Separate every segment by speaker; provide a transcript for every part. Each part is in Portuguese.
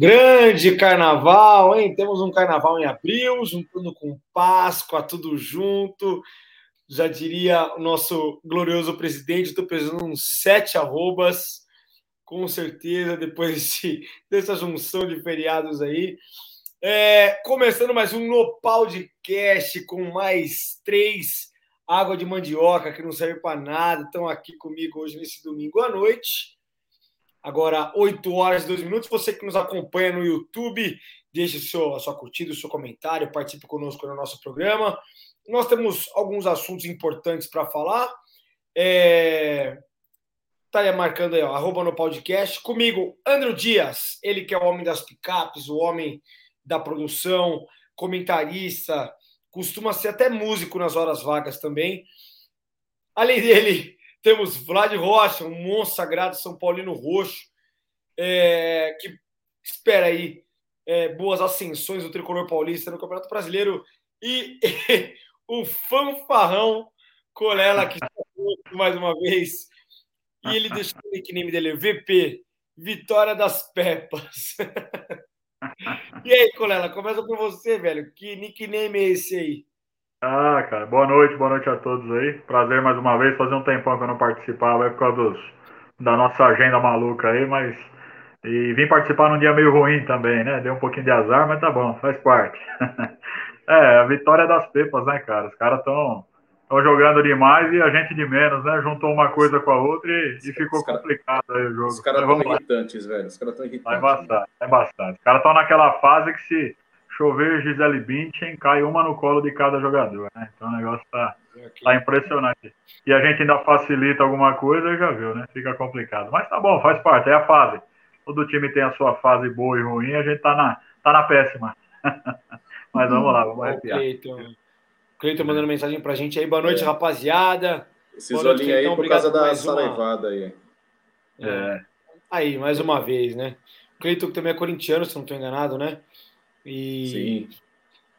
Speaker 1: Grande carnaval, hein? Temos um carnaval em abril, juntando com Páscoa, tudo junto. Já diria o nosso glorioso presidente, estou precisando uns sete arrobas, com certeza, depois desse, dessa junção de feriados aí. É, começando mais um No Podcast com mais três água de mandioca que não serve para nada. Estão aqui comigo hoje nesse domingo à noite. Agora, 8 horas e 2 minutos. Você que nos acompanha no YouTube, deixe seu, a sua curtida, o seu comentário, participe conosco no nosso programa. Nós temos alguns assuntos importantes para falar. É... Tá marcando aí, ó, arroba no podcast. Comigo, André Dias, ele que é o homem das picapes, o homem da produção, comentarista, costuma ser até músico nas horas vagas também. Além dele, temos Vlad Rocha, um monstro sagrado São Paulino Roxo, é, que espera aí é, boas ascensões do tricolor paulista no Campeonato Brasileiro. E, e o fanfarrão Colela, que está mais uma vez. E ele deixou o nickname dele, VP, Vitória das Pepas. e aí, Colela, começa com você, velho. Que nickname é esse aí?
Speaker 2: Ah, cara, boa noite, boa noite a todos aí. Prazer mais uma vez, fazer um tempão que eu não participava aí por causa dos, da nossa agenda maluca aí, mas. E vim participar num dia meio ruim também, né? Deu um pouquinho de azar, mas tá bom, faz parte. é, a vitória das pepas, né, cara? Os caras estão jogando demais e a gente de menos, né? Juntou uma coisa com a outra e, e ficou cara, complicado aí o jogo. Os
Speaker 3: caras estão irritantes, velho. Os caras estão irritantes.
Speaker 2: É bastante, é bastante. Os caras estão naquela fase que se chover Gisele Bündchen, cai uma no colo de cada jogador, né? Então o negócio tá, tá impressionante. E a gente ainda facilita alguma coisa, já viu, né? Fica complicado. Mas tá bom, faz parte, é a fase. Todo time tem a sua fase boa e ruim, a gente tá na, tá na péssima. Mas vamos lá, vamos arrepiar.
Speaker 1: Cleiton. Cleiton mandando mensagem pra gente aí. Boa noite, é. rapaziada.
Speaker 3: Esses olhinhos aí por causa da saraivada uma... aí.
Speaker 1: É. Aí, mais uma vez, né? Cleiton que também é corintiano, se não estou enganado, né? E Sim.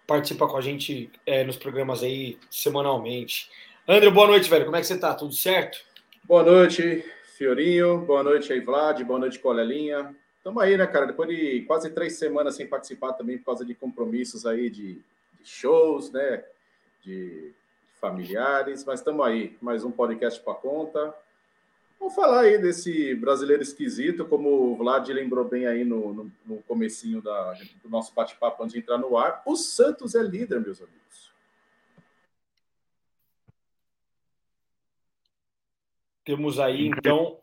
Speaker 1: participa com a gente é, nos programas aí semanalmente. André, boa noite, velho. Como é que você tá? Tudo certo?
Speaker 3: Boa noite, Fiorinho. Boa noite aí, Vlad. Boa noite, Colelinha. Tamo aí, né, cara? Depois de quase três semanas sem participar também por causa de compromissos aí de, de shows, né? De familiares, mas estamos aí. Mais um podcast para conta. Vamos falar aí desse brasileiro esquisito, como o Vlad lembrou bem aí no, no, no comecinho da, do nosso bate-papo antes de entrar no ar. O Santos é líder, meus amigos.
Speaker 1: Temos aí, então,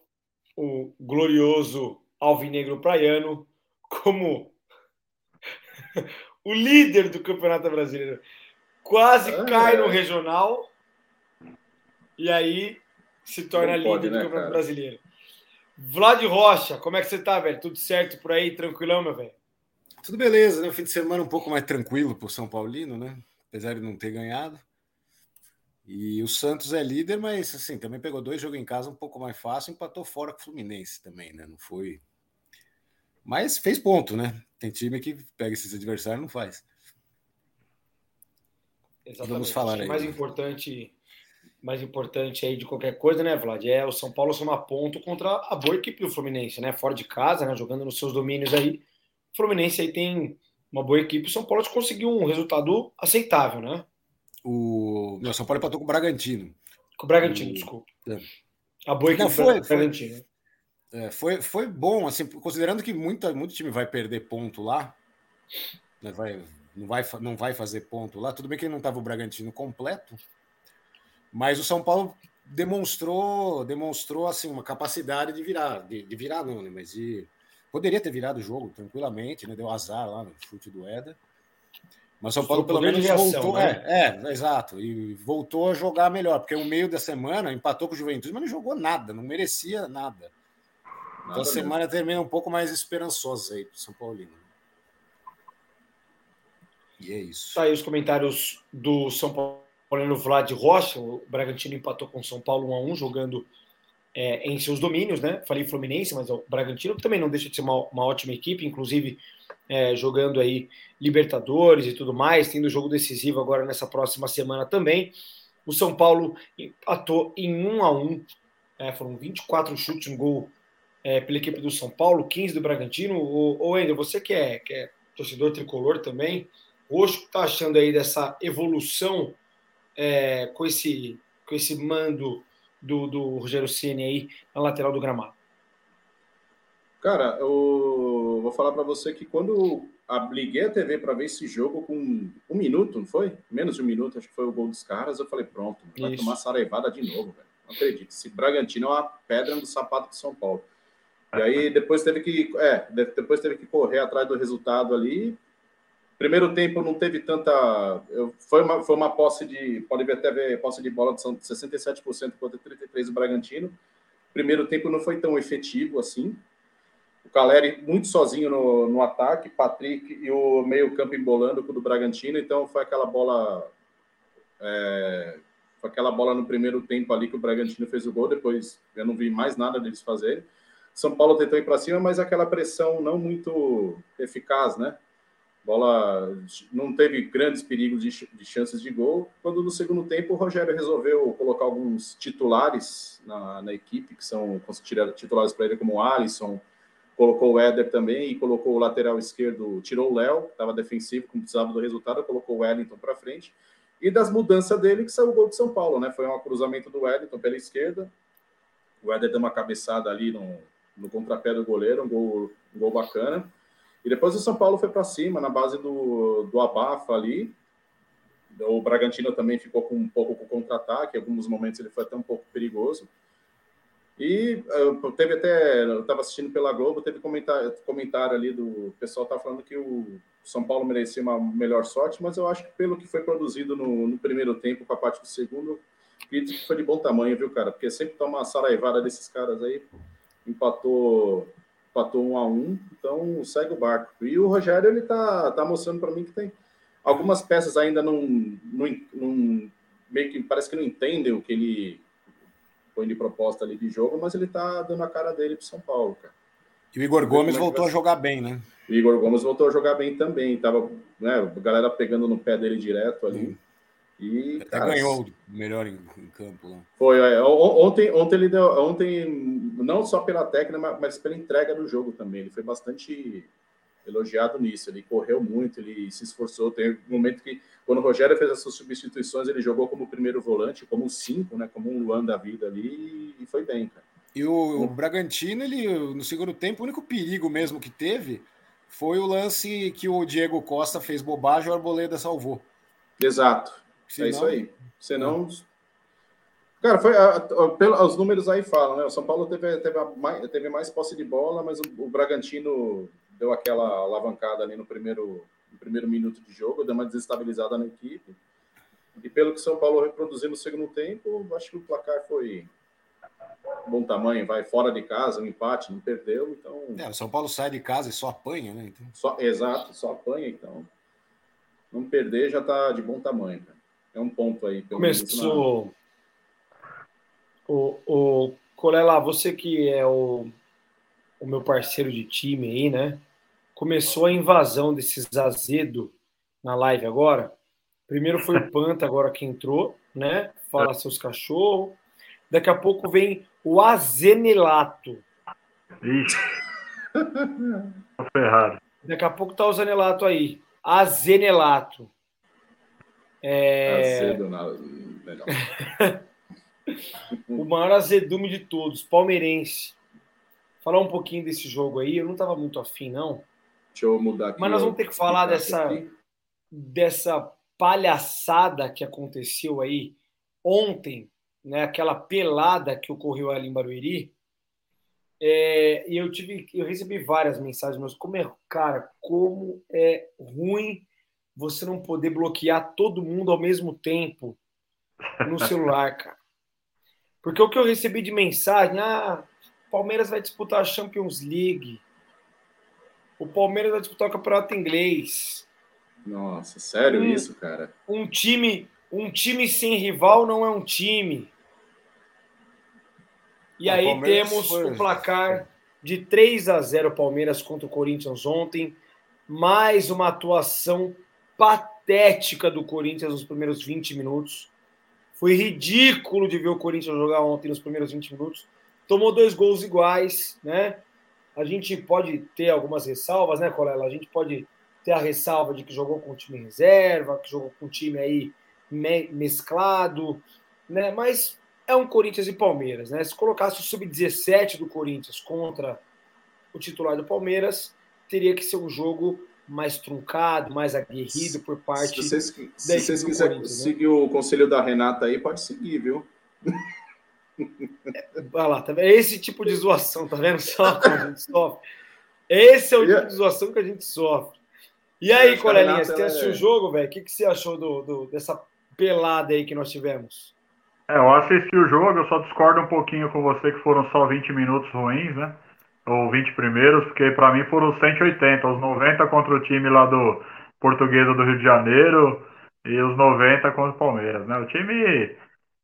Speaker 1: o glorioso Alvinegro Praiano como o líder do Campeonato Brasileiro. Quase ah, cai é. no regional. E aí se torna líder pode, do né, Campeonato cara? Brasileiro. Vlad Rocha, como é que você tá, velho? Tudo certo por aí? Tranquilão, meu velho?
Speaker 4: Tudo beleza, né? O fim de semana um pouco mais tranquilo pro São Paulino, né? Apesar de não ter ganhado. E o Santos é líder, mas assim, também pegou dois jogos em casa um pouco mais fácil, empatou fora com o Fluminense também, né? Não foi. Mas fez ponto, né? Tem time que pega esses adversários e não faz.
Speaker 1: Exatamente. Vamos falar aí. O mais importante mais importante aí de qualquer coisa, né, Vlad? É o São Paulo somar ponto contra a boa equipe do Fluminense, né? Fora de casa, né? Jogando nos seus domínios aí. O Fluminense aí tem uma boa equipe. O São Paulo conseguiu um resultado aceitável, né?
Speaker 4: O Não, São Paulo empatou com o Bragantino.
Speaker 1: Com o Bragantino, o... desculpa. É. A boa equipe Não,
Speaker 4: foi, do Bragantino. Foi, é, foi, foi bom, assim, considerando que muita, muito time vai perder ponto lá, né, vai, não, vai, não vai fazer ponto lá. Tudo bem que não estava o Bragantino completo, mas o São Paulo demonstrou, demonstrou assim uma capacidade de virar, de, de virar não, né? Mas de poderia ter virado o jogo tranquilamente, né? Deu azar lá no chute do Éder. Mas o São Paulo pelo menos voltou, né? é, é, exato, e voltou a jogar melhor, porque no meio da semana empatou com o Juventude, mas não jogou nada, não merecia nada. nada então a semana termina um pouco mais esperançosa aí pro São Paulino.
Speaker 1: E é isso. Tá aí os comentários do São Paulo Olhando o Vlad Rocha, o Bragantino empatou com o São Paulo 1 a 1 jogando é, em seus domínios, né? Falei Fluminense, mas o Bragantino também não deixa de ser uma, uma ótima equipe, inclusive é, jogando aí Libertadores e tudo mais, tendo jogo decisivo agora nessa próxima semana também. O São Paulo empatou em 1 a 1 é, foram 24 chutes, um gol é, pela equipe do São Paulo, 15 do Bragantino. Ô, Ender, você que é, que é torcedor tricolor também, que está achando aí dessa evolução é, com, esse, com esse mando do, do Rogério Ceni aí na lateral do gramado?
Speaker 3: Cara, eu vou falar para você que quando liguei a TV para ver esse jogo com um minuto, não foi? Menos de um minuto, acho que foi o gol dos caras, eu falei, pronto, vai Isso. tomar saraivada de novo, velho. Não acredito. Esse Bragantino é uma pedra no sapato de São Paulo. E aí depois teve que, é, depois teve que correr atrás do resultado ali. Primeiro tempo não teve tanta. Foi uma, foi uma posse de. Pode ver até ver posse de bola de 67% contra 33% do Bragantino. Primeiro tempo não foi tão efetivo assim. O Caleri muito sozinho no, no ataque, Patrick e o meio-campo embolando com o do Bragantino. Então foi aquela bola. É, foi aquela bola no primeiro tempo ali que o Bragantino fez o gol. Depois eu não vi mais nada deles fazerem. São Paulo tentou ir para cima, mas aquela pressão não muito eficaz, né? Bola não teve grandes perigos de, de chances de gol. Quando no segundo tempo o Rogério resolveu colocar alguns titulares na, na equipe, que são titulares para ele, como o Alisson, colocou o Éder também e colocou o lateral esquerdo, tirou o Léo, estava defensivo, como precisava do resultado, colocou o Wellington para frente. E das mudanças dele, que saiu o gol de São Paulo, né? Foi um cruzamento do Wellington pela esquerda. O Éder deu uma cabeçada ali no, no contrapé do goleiro, um gol, um gol bacana. E depois o São Paulo foi para cima, na base do, do abafa ali. O Bragantino também ficou com um pouco com contra-ataque, em alguns momentos ele foi até um pouco perigoso. E uh, teve até, eu estava assistindo pela Globo, teve comentário, comentário ali do pessoal tá falando que o São Paulo merecia uma melhor sorte, mas eu acho que pelo que foi produzido no, no primeiro tempo com a parte do segundo, acredito que foi de bom tamanho, viu, cara? Porque sempre toma uma saraivada desses caras aí empatou, empatou um a um, então segue o barco. E o Rogério ele tá, tá mostrando para mim que tem algumas peças ainda não, não, não, meio que parece que não entendem o que ele põe de proposta ali de jogo, mas ele tá dando a cara dele para São Paulo, cara.
Speaker 4: E o Igor Gomes é voltou a jogar bem, né?
Speaker 3: O Igor Gomes voltou a jogar bem também. Tava, né, a galera pegando no pé dele direto ali. Hum.
Speaker 4: E, Até cara, ganhou melhor em, em campo. Né?
Speaker 3: Foi, é, ontem, ontem ele deu, ontem, não só pela técnica, mas pela entrega do jogo também. Ele foi bastante elogiado nisso. Ele correu muito, ele se esforçou. Tem um momento que, quando o Rogério fez essas substituições, ele jogou como primeiro volante, como cinco, né? Como um Luan da vida ali, e foi bem, cara.
Speaker 4: E o, o Bragantino, ele, no segundo tempo, o único perigo mesmo que teve foi o lance que o Diego Costa fez bobagem e o Arboleda salvou.
Speaker 3: Exato. Senão, é isso aí. Senão. Cara, foi, a, a, pelo, os números aí falam, né? O São Paulo teve, teve, mais, teve mais posse de bola, mas o, o, Bragantino deu aquela alavancada ali no primeiro, no primeiro minuto de jogo, deu uma desestabilizada na equipe. E pelo que o São Paulo reproduziu no segundo tempo, acho que o placar foi bom tamanho, vai fora de casa, um empate, não perdeu, então.
Speaker 4: É, o São Paulo sai de casa e só apanha, né? Então...
Speaker 3: Só, exato, só apanha, então. Não perder já tá de bom tamanho, cara. É um ponto aí.
Speaker 1: Começou. O, o Colela, você que é o, o meu parceiro de time aí, né? Começou a invasão desses azedo na live agora. Primeiro foi o Panta, agora que entrou, né? Fala seus cachorros. Daqui a pouco vem o Azenelato.
Speaker 2: Ixi. ferrado.
Speaker 1: Daqui a pouco tá o Zanelato aí. Azenelato. É... Azedo, melhor. o maior azedume de todos, palmeirense. Falar um pouquinho desse jogo aí, eu não estava muito afim, não.
Speaker 3: Deixa eu mudar aqui.
Speaker 1: Mas nós vamos ter que falar dessa, dessa palhaçada que aconteceu aí ontem, né? Aquela pelada que ocorreu ali em Barueri. É, e eu tive, eu recebi várias mensagens, mas como é, cara, como é ruim você não poder bloquear todo mundo ao mesmo tempo no celular, cara. Porque o que eu recebi de mensagem, ah, o Palmeiras vai disputar a Champions League. O Palmeiras vai disputar o Campeonato Inglês.
Speaker 3: Nossa, sério um, isso, cara?
Speaker 1: Um time, um time sem rival não é um time. E o aí Palmeiras temos foi... o placar de 3 a 0 Palmeiras contra o Corinthians ontem. Mais uma atuação patética do Corinthians nos primeiros 20 minutos. Foi ridículo de ver o Corinthians jogar ontem nos primeiros 20 minutos. tomou dois gols iguais, né? A gente pode ter algumas ressalvas, né, Colela? A gente pode ter a ressalva de que jogou com o time reserva, que jogou com o time aí mesclado, né? Mas é um Corinthians e Palmeiras, né? Se colocasse o sub-17 do Corinthians contra o titular do Palmeiras, teria que ser um jogo mais truncado, mais aguerrido por parte
Speaker 3: se vocês, se vocês quiserem né? seguir né? o conselho da Renata aí, pode seguir, viu?
Speaker 1: Vai lá, tá vendo? É esse tipo de zoação, tá vendo só a gente sofre? Esse é o tipo de zoação que a gente sofre. E aí, Colelinha, você assistiu é... o jogo, velho? O que, que você achou do, do, dessa pelada aí que nós tivemos?
Speaker 2: É, eu assisti o jogo, eu só discordo um pouquinho com você que foram só 20 minutos ruins, né? Ou 20 primeiros, porque para mim foram 180, os 90 contra o time lá do Portuguesa do Rio de Janeiro e os 90 contra o Palmeiras, né? O time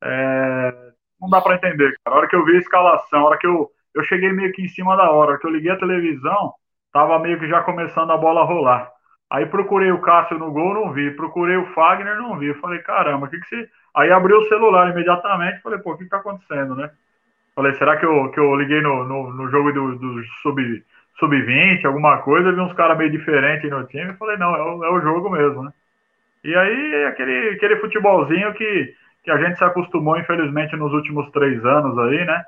Speaker 2: é, não dá para entender, cara. A hora que eu vi a escalação, a hora que eu, eu cheguei meio que em cima da hora, a hora que eu liguei a televisão, tava meio que já começando a bola rolar. Aí procurei o Cássio no gol, não vi. Procurei o Fagner, não vi. Falei, caramba, o que que se. Aí abriu o celular imediatamente, falei, pô, o que que tá acontecendo, né? Falei, será que eu, que eu liguei no, no, no jogo do, do sub, sub-20, alguma coisa, vi uns caras meio diferentes no time, falei, não, é o, é o jogo mesmo, né? E aí, aquele, aquele futebolzinho que, que a gente se acostumou, infelizmente, nos últimos três anos aí, né?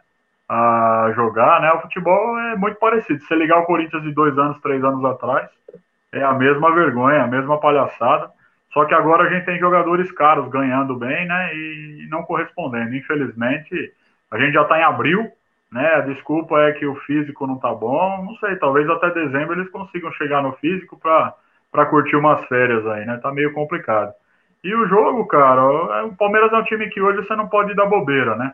Speaker 2: A jogar, né? O futebol é muito parecido. Se ligar o Corinthians de dois anos, três anos atrás, é a mesma vergonha, a mesma palhaçada. Só que agora a gente tem jogadores caros ganhando bem, né? E não correspondendo. Infelizmente, a gente já está em abril, né? A desculpa é que o físico não está bom. Não sei, talvez até dezembro eles consigam chegar no físico para curtir umas férias aí, né? Tá meio complicado. E o jogo, cara, é, o Palmeiras é um time que hoje você não pode dar bobeira, né?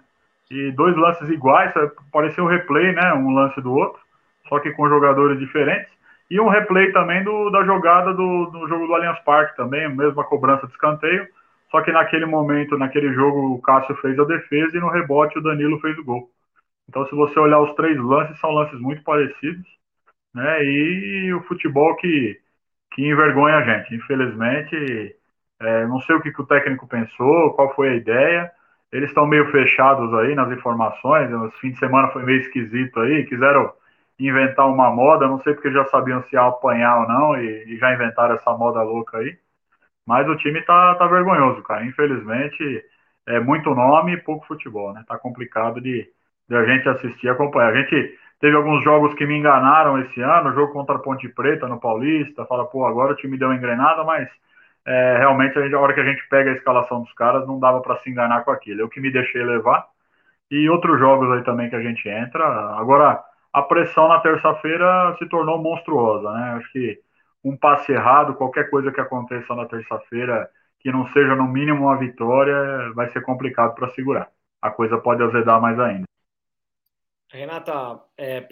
Speaker 2: E dois lances iguais, é, parecia um replay, né? Um lance do outro, só que com jogadores diferentes. E um replay também do, da jogada do, do jogo do Allianz Parque também, mesma cobrança de escanteio. Só que naquele momento, naquele jogo, o Cássio fez a defesa e no rebote o Danilo fez o gol. Então, se você olhar os três lances, são lances muito parecidos, né? E o futebol que, que envergonha a gente. Infelizmente, é, não sei o que, que, o técnico pensou, qual foi a ideia. Eles estão meio fechados aí nas informações. Esse fim de semana foi meio esquisito aí. Quiseram inventar uma moda, não sei porque já sabiam se ia apanhar ou não, e, e já inventaram essa moda louca aí. Mas o time tá, tá vergonhoso, cara. Infelizmente, é muito nome e pouco futebol, né? Tá complicado de, de a gente assistir e acompanhar. A gente teve alguns jogos que me enganaram esse ano, o jogo contra a Ponte Preta no Paulista, fala, pô, agora o time deu uma engrenada, mas é, realmente a, gente, a, hora que a gente pega a escalação dos caras, não dava para se enganar com aquilo. Eu que me deixei levar. E outros jogos aí também que a gente entra. Agora, a pressão na terça-feira se tornou monstruosa, né? Acho que um passe errado, qualquer coisa que aconteça na terça-feira, que não seja no mínimo uma vitória, vai ser complicado para segurar. A coisa pode azedar mais ainda.
Speaker 1: A Renata é,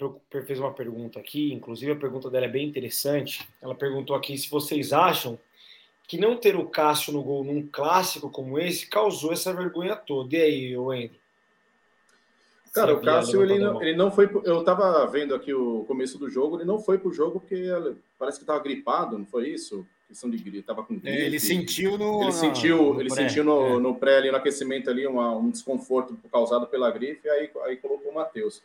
Speaker 1: fez uma pergunta aqui, inclusive a pergunta dela é bem interessante. Ela perguntou aqui se vocês acham que não ter o Cássio no gol num clássico como esse causou essa vergonha toda. E aí, Wendel?
Speaker 3: Cara, o Cássio, ele não, ele não foi. Eu tava vendo aqui o começo do jogo, ele não foi pro jogo porque parece que tava gripado, não foi isso? Questão de gripe, tava com gripe. É,
Speaker 4: ele sentiu no.
Speaker 3: Ele sentiu, no ele pré, sentiu no, é. no pré ali, no aquecimento ali, uma, um desconforto causado pela gripe, e aí, aí colocou o Matheus.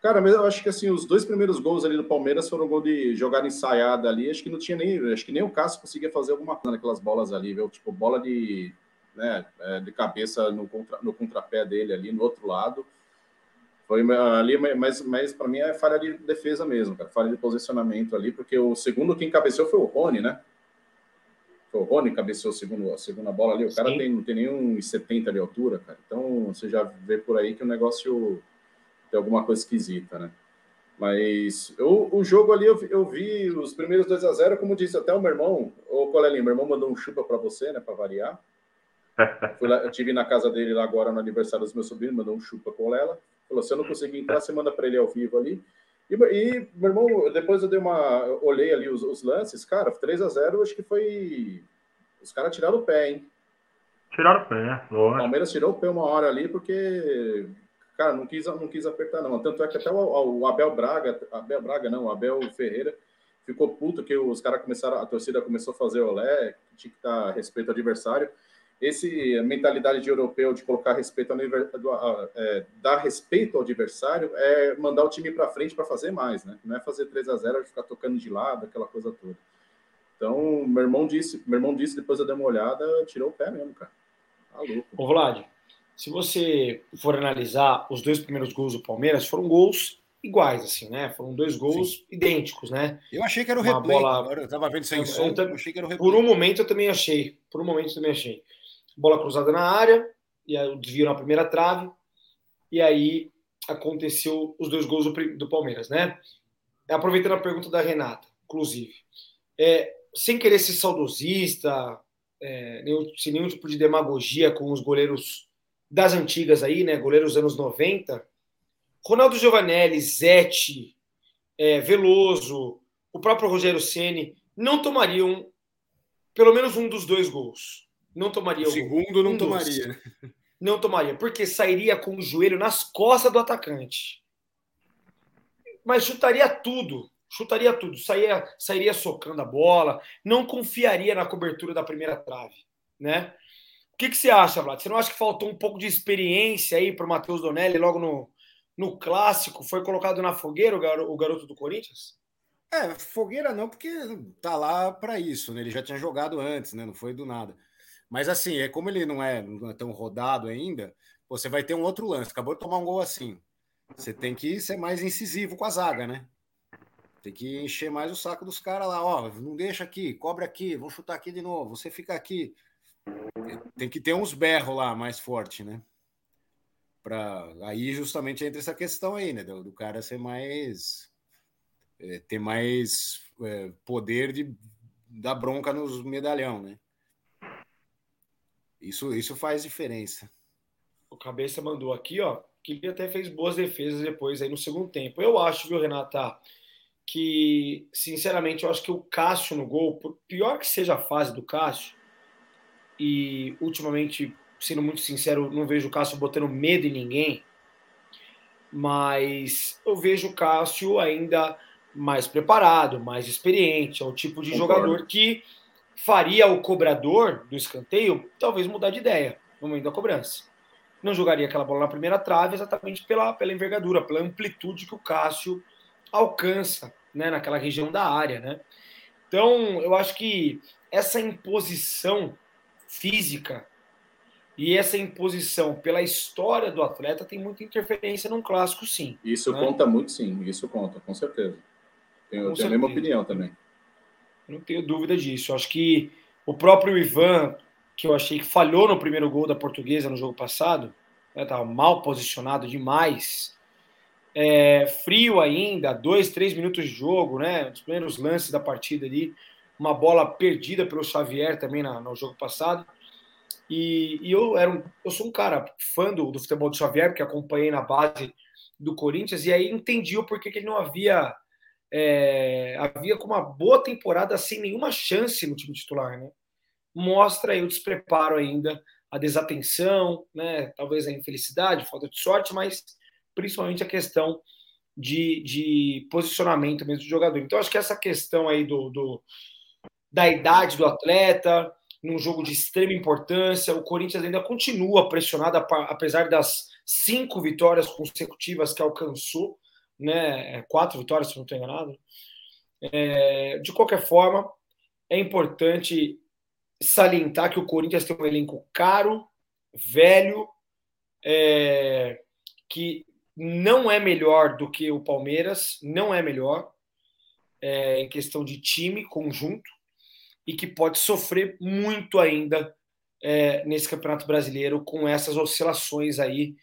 Speaker 3: Cara, mas eu acho que assim, os dois primeiros gols ali do Palmeiras foram gol de jogada ensaiada ali. Acho que não tinha nem. Acho que nem o Cássio conseguia fazer alguma coisa naquelas bolas ali, viu? Tipo, bola de, né, é, de cabeça no, contra, no contrapé dele ali, no outro lado. Foi ali, mas, mas para mim é falha de defesa mesmo, cara. Falha de posicionamento ali, porque o segundo quem cabeceou foi o Rony, né? Foi o Rony que cabeceou a segunda, a segunda bola ali. O cara tem, não tem nenhum 70 de altura, cara. Então você já vê por aí que o negócio tem alguma coisa esquisita, né? Mas eu, o jogo ali, eu, eu vi os primeiros 2 a 0 como disse até o meu irmão, o Colelinho, meu irmão mandou um chupa para você, né, para variar. Lá, eu tive na casa dele lá agora no aniversário dos meus sobrinhos, mandou um chupa com ela. Falou: se eu não conseguir entrar, você manda para ele ao vivo ali. E, e, meu irmão, depois eu dei uma. Eu olhei ali os, os, lances, cara, 3 a 0 acho que foi. Os caras tiraram o pé, hein?
Speaker 2: Tiraram o pé,
Speaker 3: O Palmeiras tirou o pé uma hora ali, porque Cara, não quis, não quis apertar, não. Tanto é que até o, o Abel Braga, Abel Braga não, o Abel Ferreira ficou puto que os caras começaram, a torcida começou a fazer olé, tinha que estar respeito ao adversário. Esse mentalidade de europeu de colocar respeito ao é, dar respeito ao adversário é mandar o time para frente para fazer mais, né? Não é fazer 3 a 0 ficar tocando de lado, aquela coisa toda. Então, meu irmão disse, meu irmão disse depois eu dei uma olhada, tirou o pé mesmo, cara. Tá louco.
Speaker 1: Ô, Vlad, se você for analisar os dois primeiros gols do Palmeiras, foram gols iguais, assim, né? Foram dois gols Sim. idênticos, né?
Speaker 4: Eu achei que era o Uma replay. Bola... Agora eu tava vendo sem som, eu, eu, achei que era o
Speaker 1: replay. Por um momento eu também achei. Por um momento eu também achei bola cruzada na área, e aí o desvio na primeira trave, e aí aconteceu os dois gols do, do Palmeiras, né? Aproveitando a pergunta da Renata, inclusive, é, sem querer ser saudosista, é, nenhum, sem nenhum tipo de demagogia com os goleiros das antigas aí, né? Goleiros dos anos 90, Ronaldo Giovanelli, Zete, é, Veloso, o próprio Rogério Ceni não tomariam pelo menos um dos dois gols não tomaria o
Speaker 4: segundo não um tomaria. Dos.
Speaker 1: Não tomaria, porque sairia com o joelho nas costas do atacante. Mas chutaria tudo, chutaria tudo, sairia, sairia socando a bola, não confiaria na cobertura da primeira trave, né? O que, que você acha, Vlad? Você não acha que faltou um pouco de experiência aí para o Matheus Donelli logo no, no clássico? Foi colocado na fogueira o, garo, o garoto do Corinthians?
Speaker 4: É, fogueira não, porque tá lá para isso, né? Ele já tinha jogado antes, né? Não foi do nada. Mas assim, é como ele não é, não é tão rodado ainda, você vai ter um outro lance. Acabou de tomar um gol assim. Você tem que ser mais incisivo com a zaga, né? Tem que encher mais o saco dos caras lá, ó, não deixa aqui, cobre aqui, vou chutar aqui de novo, você fica aqui. Tem que ter uns berros lá mais forte, né? Pra... Aí justamente entra essa questão aí, né? Do, do cara ser mais. É, ter mais é, poder de dar bronca nos medalhão, né? Isso, isso faz diferença.
Speaker 1: O Cabeça mandou aqui, ó, que ele até fez boas defesas depois aí no segundo tempo. Eu acho, viu, Renata, que, sinceramente, eu acho que o Cássio no gol, por pior que seja a fase do Cássio, e ultimamente, sendo muito sincero, não vejo o Cássio botando medo em ninguém, mas eu vejo o Cássio ainda mais preparado, mais experiente, é o tipo de Concordo. jogador que faria o cobrador do escanteio talvez mudar de ideia no momento da cobrança. Não jogaria aquela bola na primeira trave exatamente pela, pela envergadura, pela amplitude que o Cássio alcança né, naquela região da área. Né? Então, eu acho que essa imposição física e essa imposição pela história do atleta tem muita interferência num clássico, sim.
Speaker 3: Isso né? conta muito, sim. Isso conta, com certeza. Tenho, tenho a mesma opinião também.
Speaker 1: Não tenho dúvida disso. Eu acho que o próprio Ivan, que eu achei que falhou no primeiro gol da portuguesa no jogo passado, estava né, mal posicionado demais. É, frio ainda, dois, três minutos de jogo, né? Os primeiros lances da partida ali, uma bola perdida pelo Xavier também na, no jogo passado. E, e, eu era um, eu sou um cara fã do, do futebol do Xavier, porque acompanhei na base do Corinthians, e aí entendi o porquê que ele não havia é, havia com uma boa temporada sem nenhuma chance no time titular, né? Mostra aí o despreparo ainda, a desatenção, né? Talvez a infelicidade, falta de sorte, mas principalmente a questão de, de posicionamento mesmo do jogador. Então, acho que essa questão aí do, do da idade do atleta, num jogo de extrema importância, o Corinthians ainda continua pressionado, apesar das cinco vitórias consecutivas que alcançou né? É, quatro vitórias, se não estou enganado. É, de qualquer forma, é importante salientar que o Corinthians tem um elenco caro, velho, é, que não é melhor do que o Palmeiras, não é melhor é, em questão de time, conjunto, e que pode sofrer muito ainda é, nesse Campeonato Brasileiro com essas oscilações aí,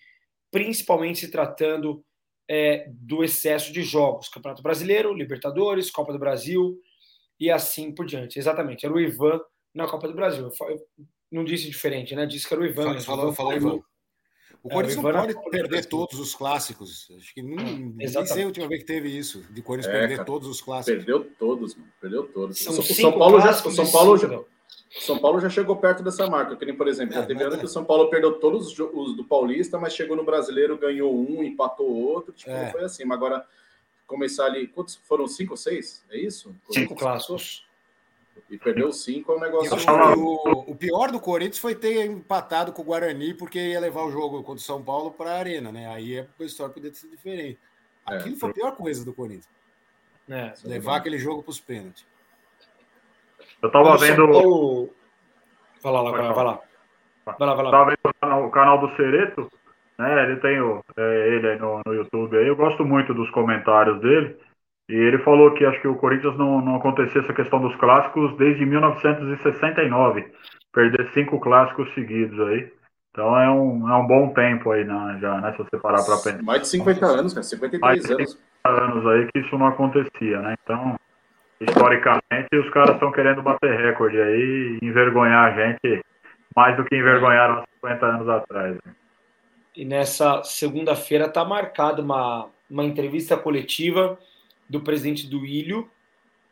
Speaker 1: principalmente se tratando é, do excesso de jogos. Campeonato Brasileiro, Libertadores, Copa do Brasil e assim por diante. Exatamente, era o Ivan na Copa do Brasil. Eu não disse diferente, né? Disse que era o Ivan.
Speaker 4: Falou, falou, Ivan. O Corinthians é, o não pode perder todos os clássicos. Acho que não, nem sei a última vez que teve isso, de Corinthians é, perder cara, todos os clássicos.
Speaker 3: Perdeu todos, mano. Perdeu todos. São o São Paulo já, o São Paulo já, são Paulo já chegou perto dessa marca, que nem, por exemplo, é, já teve ano é. que o São Paulo perdeu todos os do Paulista, mas chegou no Brasileiro, ganhou um, empatou outro, tipo, é. foi assim. Mas agora, começar ali, quantos foram? Cinco ou seis? É isso?
Speaker 1: Cinco clássicos.
Speaker 3: E perdeu cinco é um negócio.
Speaker 4: O, o, pior do Corinthians foi ter empatado com o Guarani, porque ia levar o jogo contra o São Paulo para a Arena, né? Aí a história poderia ser diferente. É. Aquilo é. foi a pior coisa do Corinthians. É, levar aquele jogo para os pênaltis.
Speaker 2: Eu tava vendo.
Speaker 1: Paulo... Vai lá, vai lá, vai lá. Vai lá, vai lá.
Speaker 2: Tava vendo o canal do Cereto, né? Ele tem o, é, ele aí no, no YouTube aí. Eu gosto muito dos comentários dele. E ele falou que acho que o Corinthians não, não acontecia essa questão dos clássicos desde 1969. Perder cinco clássicos seguidos aí. Então é um, é um bom tempo aí, né, já, né? Se você parar para pensar.
Speaker 3: Mais de 50 anos, cara, 53 Mais de 50 anos.
Speaker 2: anos aí que isso não acontecia, né? Então, historicamente, os caras estão querendo bater recorde aí e envergonhar a gente mais do que envergonharam há 50 anos atrás. Né?
Speaker 1: E nessa segunda-feira está marcada uma, uma entrevista coletiva do presidente do Ilho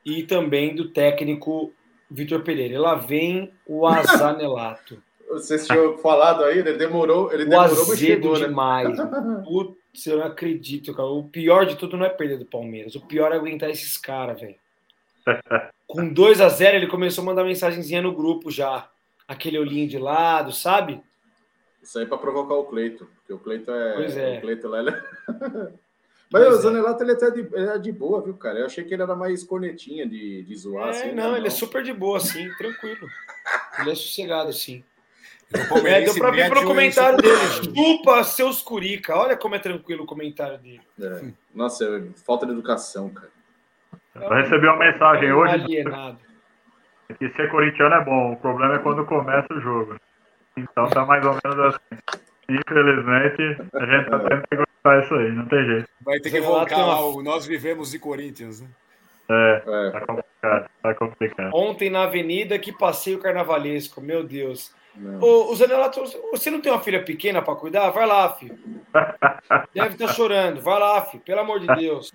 Speaker 1: e também do técnico Vitor Pereira. Lá vem o Azanelato.
Speaker 3: Vocês tinham falado aí, ele demorou, ele demorou,
Speaker 1: mas chegou, né? demais. Putz, eu não acredito, cara. O pior de tudo não é perder do Palmeiras. O pior é aguentar esses caras, velho. Com 2 a 0 ele começou a mandar mensagenzinha no grupo já. Aquele olhinho de lado, sabe?
Speaker 3: Isso aí é pra provocar o Cleito. Porque o Cleito é.
Speaker 1: Pois é.
Speaker 3: O Cleito lá, ele... Mas pois o é. Zanelato ele é até de, ele é de boa, viu, cara? Eu achei que ele era mais cornetinha de, de zoar.
Speaker 1: É,
Speaker 3: assim,
Speaker 1: não, não, ele é super de boa, assim, tranquilo. Ele é sossegado, assim. É, deu pra ver pelo comentário dele. Chupa seus curica. Olha como é tranquilo o comentário dele.
Speaker 3: É. Nossa, é falta de educação, cara.
Speaker 2: Eu recebi uma mensagem é um hoje. Alienado. Que ser corintiano é bom. O problema é quando começa o jogo. Então tá mais ou menos assim. Infelizmente, a gente tá tendo que gostar isso aí, não tem jeito.
Speaker 4: Vai ter que voltar lá o Nós Vivemos de Corinthians, né?
Speaker 2: É, é, tá complicado, tá complicado.
Speaker 1: Ontem na avenida que passeio carnavalesco, meu Deus. Ô, o Zanelato, você não tem uma filha pequena para cuidar? Vai lá, filho. Deve estar tá chorando. Vai lá, filho. Pelo amor de Deus.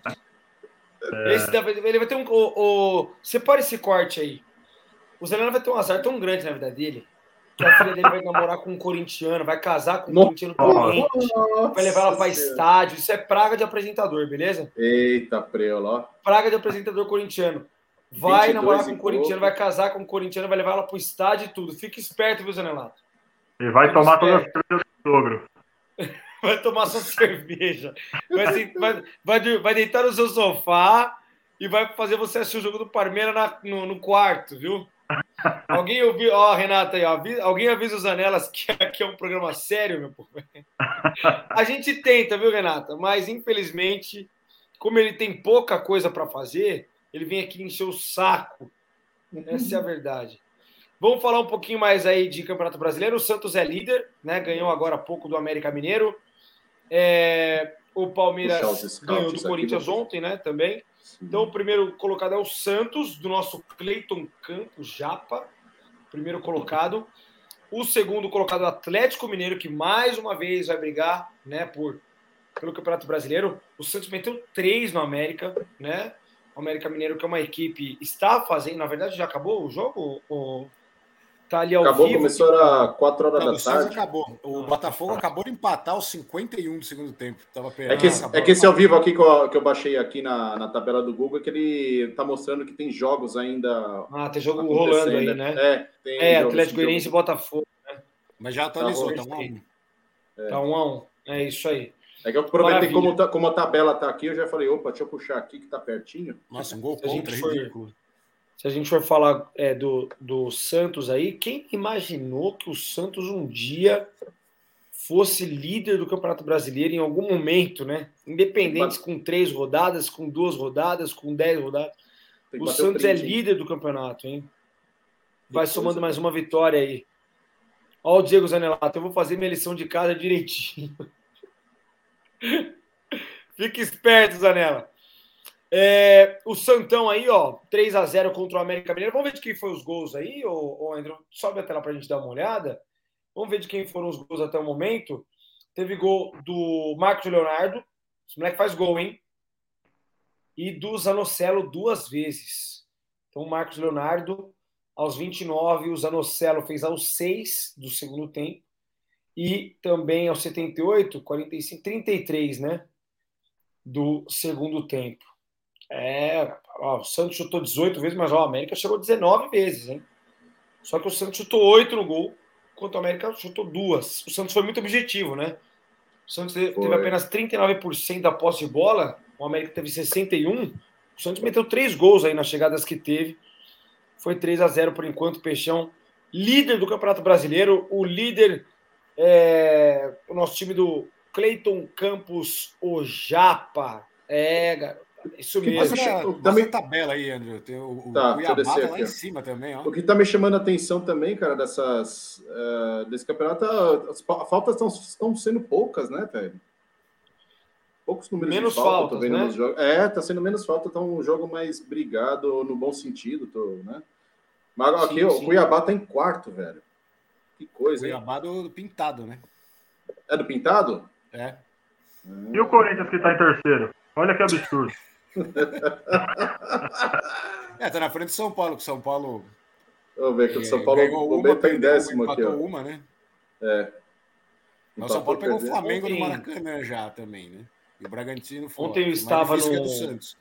Speaker 1: É. Esse ele vai ter um. O, o, separa esse corte aí. O Zanelato vai ter um azar tão grande na vida dele que a filha dele vai namorar com um corintiano, vai casar com um corintiano corrente, vai levar ela para estádio. Isso é praga de apresentador, beleza?
Speaker 3: Eita, preula, ó.
Speaker 1: Praga de apresentador corintiano. Vai namorar com um corintiano, vai casar com um corintiano, vai levar ela pro estádio e tudo. Fica esperto, viu, Zanelato?
Speaker 2: E vai Fica tomar todas as cervejas do sogro.
Speaker 1: vai tomar sua cerveja. Vai, vai, vai, vai, deitar no seu sofá e vai fazer você assistir o jogo do Parmeira na, no, no, quarto, viu? Alguém ouviu, ó, Renata aí, ó, alguém avisa os Anelas que aqui é um programa sério, meu povo. A gente tenta, viu, Renata? Mas infelizmente, como ele tem pouca coisa para fazer, ele vem aqui encher o saco. Essa é a verdade. Vamos falar um pouquinho mais aí de Campeonato Brasileiro. O Santos é líder, né? Ganhou agora há pouco do América Mineiro. É... O Palmeiras ganhou do Corinthians ontem, né? Também. Então, o primeiro colocado é o Santos, do nosso Cleiton Campos, Japa. Primeiro colocado. O segundo colocado é o Atlético Mineiro, que mais uma vez vai brigar, né? Por, pelo Campeonato Brasileiro. O Santos meteu três no América, né? O América Mineiro, que é uma equipe, está fazendo. Na verdade, já acabou o jogo? Ou tá ali ao
Speaker 3: acabou,
Speaker 1: vivo?
Speaker 3: começou a 4 horas Não, da tarde.
Speaker 4: acabou. O Botafogo tá. acabou de empatar os 51 do segundo tempo. Tava
Speaker 3: é que, esse, é que esse ao vivo aqui que eu, que eu baixei aqui na, na tabela do Google, é que ele tá mostrando que tem jogos ainda.
Speaker 1: Ah, tem jogo rolando aí, né? É, tem é Atlético Goianiense e Botafogo. Né?
Speaker 4: Mas já atualizou, tá, tá um a um.
Speaker 1: É. Tá um a um. É isso aí.
Speaker 3: É que eu aproveitei como, tá, como a tabela tá aqui, eu já falei, opa, deixa eu puxar aqui que tá pertinho.
Speaker 4: Nossa, um gol contra, for, ridículo.
Speaker 1: Se a gente for falar é, do, do Santos aí, quem imaginou que o Santos um dia fosse líder do Campeonato Brasileiro em algum momento, né? Independente com três rodadas, com duas rodadas, com dez rodadas. O Santos é líder do campeonato, hein? Vai somando mais uma vitória aí. Ó, o Diego Zanelato, eu vou fazer minha lição de casa direitinho. Fique esperto, Zanella. É, o Santão aí, ó, 3 a 0 contra o América Mineiro. Vamos ver de quem foi os gols aí, ô, ô André? Sobe a tela pra gente dar uma olhada. Vamos ver de quem foram os gols até o momento. Teve gol do Marcos Leonardo. Esse moleque faz gol, hein? E do Zanocelo duas vezes. Então, o Marcos Leonardo, aos 29, o Zanocelo fez aos 6 do segundo tempo e também aos 78, 45, 33, né? Do segundo tempo. É, ó, o Santos chutou 18 vezes, mas ó, o América chegou 19 vezes, hein? Só que o Santos chutou 8 no gol, enquanto o América chutou duas. O Santos foi muito objetivo, né? O Santos teve, teve apenas 39% da posse de bola, o América teve 61%. O Santos meteu três gols aí nas chegadas que teve. Foi 3 a 0 por enquanto, Peixão. Líder do Campeonato Brasileiro, o líder é o nosso time do Cleiton Campos Ojapa. É, garoto. Isso mesmo.
Speaker 4: Mostra, também... a tabela aí, André. Tem o, o tá, Cuiabá tá lá em cima também. Ó.
Speaker 3: O que está me chamando a atenção também, cara, dessas, uh, desse campeonato, as faltas estão sendo poucas, né, velho? Poucos números
Speaker 1: menos de falta, faltas, né?
Speaker 3: Jogos. É, tá sendo menos falta, tá um jogo mais brigado no bom sentido, tô, né? Mas aqui, sim, o Cuiabá tá em quarto, velho. Que coisa,
Speaker 4: Cuiabá
Speaker 3: hein?
Speaker 4: do, do Pintado, né?
Speaker 3: É do Pintado?
Speaker 4: É.
Speaker 2: E o Corinthians que tá em terceiro? Olha que absurdo.
Speaker 4: É, tá na frente de São Paulo, que São Paulo.
Speaker 3: Vamos ver que o São Paulo o uma, tá em décimo aqui. Ó.
Speaker 4: uma, né?
Speaker 3: É.
Speaker 4: o São Paulo pegou o Flamengo Ontem... no Maracanã já também, né? E o Bragantino
Speaker 1: foi. Ontem eu estava no. Do Santos.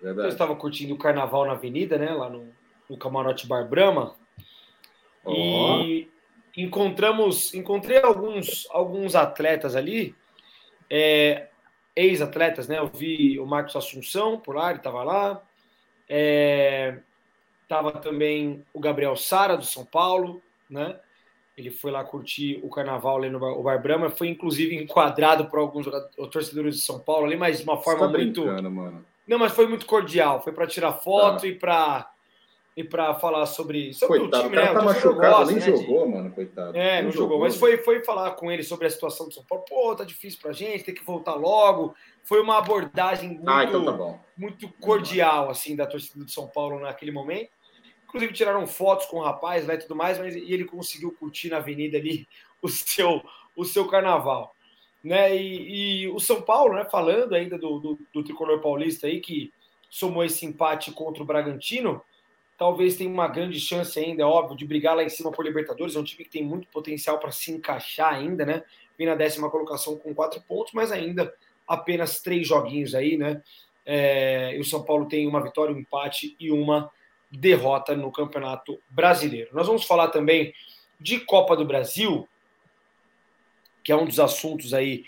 Speaker 1: Eu estava curtindo o carnaval na avenida, né? Lá no, no Camarote Bar Brahma. Oh. E encontramos, encontrei alguns, alguns atletas ali. É, ex-atletas, né? Eu vi o Marcos Assunção por lá, ele estava lá. É, tava também o Gabriel Sara, do São Paulo, né? Ele foi lá curtir o carnaval ali no Bar, o Bar Brahma, foi inclusive enquadrado por alguns torcedores de São Paulo ali, mas de uma forma tá muito.
Speaker 3: Mano.
Speaker 1: Não, mas foi muito cordial. Foi para tirar foto tá. e para e para falar sobre, sobre
Speaker 3: coitado, o time, o cara né? Tá machucado, gosta, nem né, jogou, de... mano, coitado.
Speaker 1: É, não jogou, jogou, mas foi, foi falar com ele sobre a situação do São Paulo. Pô, tá difícil pra gente, tem que voltar logo. Foi uma abordagem muito,
Speaker 3: ah, então tá
Speaker 1: muito cordial, assim, da torcida do São Paulo naquele momento. Inclusive tiraram fotos com o rapaz lá e tudo mais, mas e ele conseguiu curtir na avenida ali o seu, o seu carnaval. Né? E, e o São Paulo, né, falando ainda do, do, do tricolor paulista aí, que somou esse empate contra o Bragantino, talvez tenha uma grande chance ainda, é óbvio, de brigar lá em cima por Libertadores. É um time que tem muito potencial para se encaixar ainda, né? Vem na décima colocação com quatro pontos, mas ainda apenas três joguinhos aí, né? É, e o São Paulo tem uma vitória, um empate e uma derrota no Campeonato Brasileiro. Nós vamos falar também de Copa do Brasil, que é um dos assuntos aí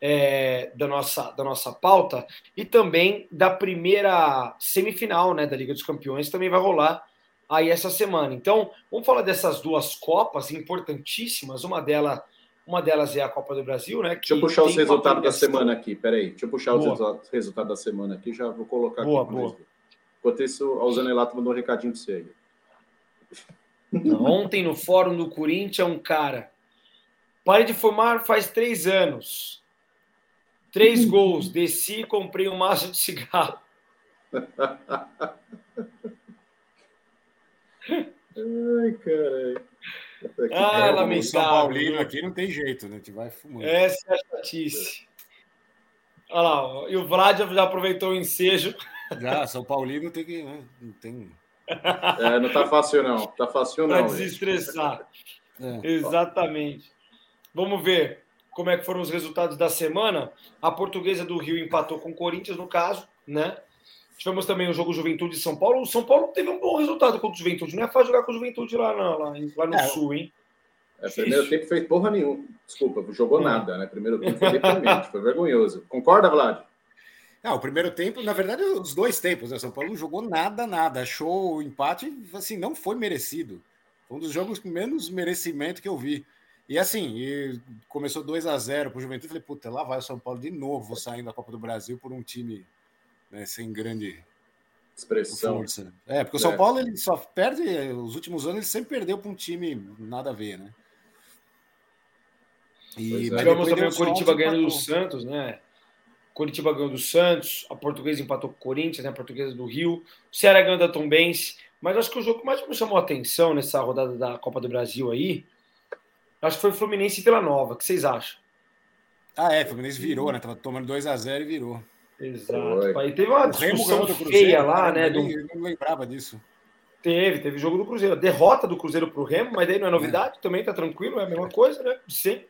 Speaker 1: é, da, nossa, da nossa pauta, e também da primeira semifinal né, da Liga dos Campeões, também vai rolar aí essa semana. Então, vamos falar dessas duas Copas importantíssimas. Uma delas, uma delas é a Copa do Brasil, né?
Speaker 3: Deixa eu puxar os resultados da semana aqui. Peraí, deixa eu puxar boa. os resultados da semana aqui, já vou colocar
Speaker 1: boa,
Speaker 3: aqui.
Speaker 1: Boa.
Speaker 3: Enquanto isso, a Zanelato mandou um recadinho para você aí.
Speaker 1: Ontem no fórum do Corinthians, um cara. Pare de fumar faz três anos. Três gols, desci e comprei um maço de cigarro.
Speaker 3: Ai, caralho.
Speaker 1: Ah, é lamentável. São
Speaker 4: Paulino aqui não tem jeito, né? Que vai fumando.
Speaker 1: Essa é a chatice. Olha lá, e o Vlad já aproveitou o ensejo.
Speaker 4: Já, São Paulino tem que. Né? Não tem.
Speaker 3: É, não tá fácil, não. Tá fácil, não.
Speaker 1: Para desestressar. É. Exatamente. Vamos ver como é que foram os resultados da semana. A Portuguesa do Rio empatou com o Corinthians, no caso, né? Tivemos também o jogo Juventude de São Paulo. O São Paulo teve um bom resultado contra o Juventude. Não é fácil jogar com o Juventude lá, não, lá, lá no é, Sul, hein?
Speaker 3: É, primeiro tempo fez porra nenhuma. Desculpa, jogou hum. nada, né? Primeiro tempo foi deprimente, foi vergonhoso. Concorda, Vlad?
Speaker 4: Não, o primeiro tempo, na verdade, os dois tempos, né? São Paulo não jogou nada, nada. Achou o empate, assim, não foi merecido. Foi um dos jogos com menos merecimento que eu vi. E assim, e começou 2 a 0 para o Juventude. Falei, puta, lá vai o São Paulo de novo saindo da Copa do Brasil por um time né, sem grande
Speaker 3: expressão.
Speaker 4: Força. É, porque o São é. Paulo ele só perde, os últimos anos ele sempre perdeu para um time nada a ver, né?
Speaker 1: E é. tivemos também o Curitiba ganhando do Santos, né? Curitiba ganhou do Santos, a Portuguesa empatou com o Corinthians, né? a Portuguesa do Rio, o Ceará ganhou da Tombense. Mas acho que o jogo que mais me chamou a atenção nessa rodada da Copa do Brasil aí Acho que foi Fluminense e Vila Nova. O que vocês acham?
Speaker 4: Ah, é. Fluminense virou, né? Tava tomando 2x0 e virou.
Speaker 1: Exato. Aí teve uma discussão feia lá, né?
Speaker 4: Do... Eu não lembrava disso.
Speaker 1: Teve, teve jogo do Cruzeiro. Derrota do Cruzeiro pro Remo, mas daí não é novidade, é. também tá tranquilo, é a mesma coisa, né? Sim.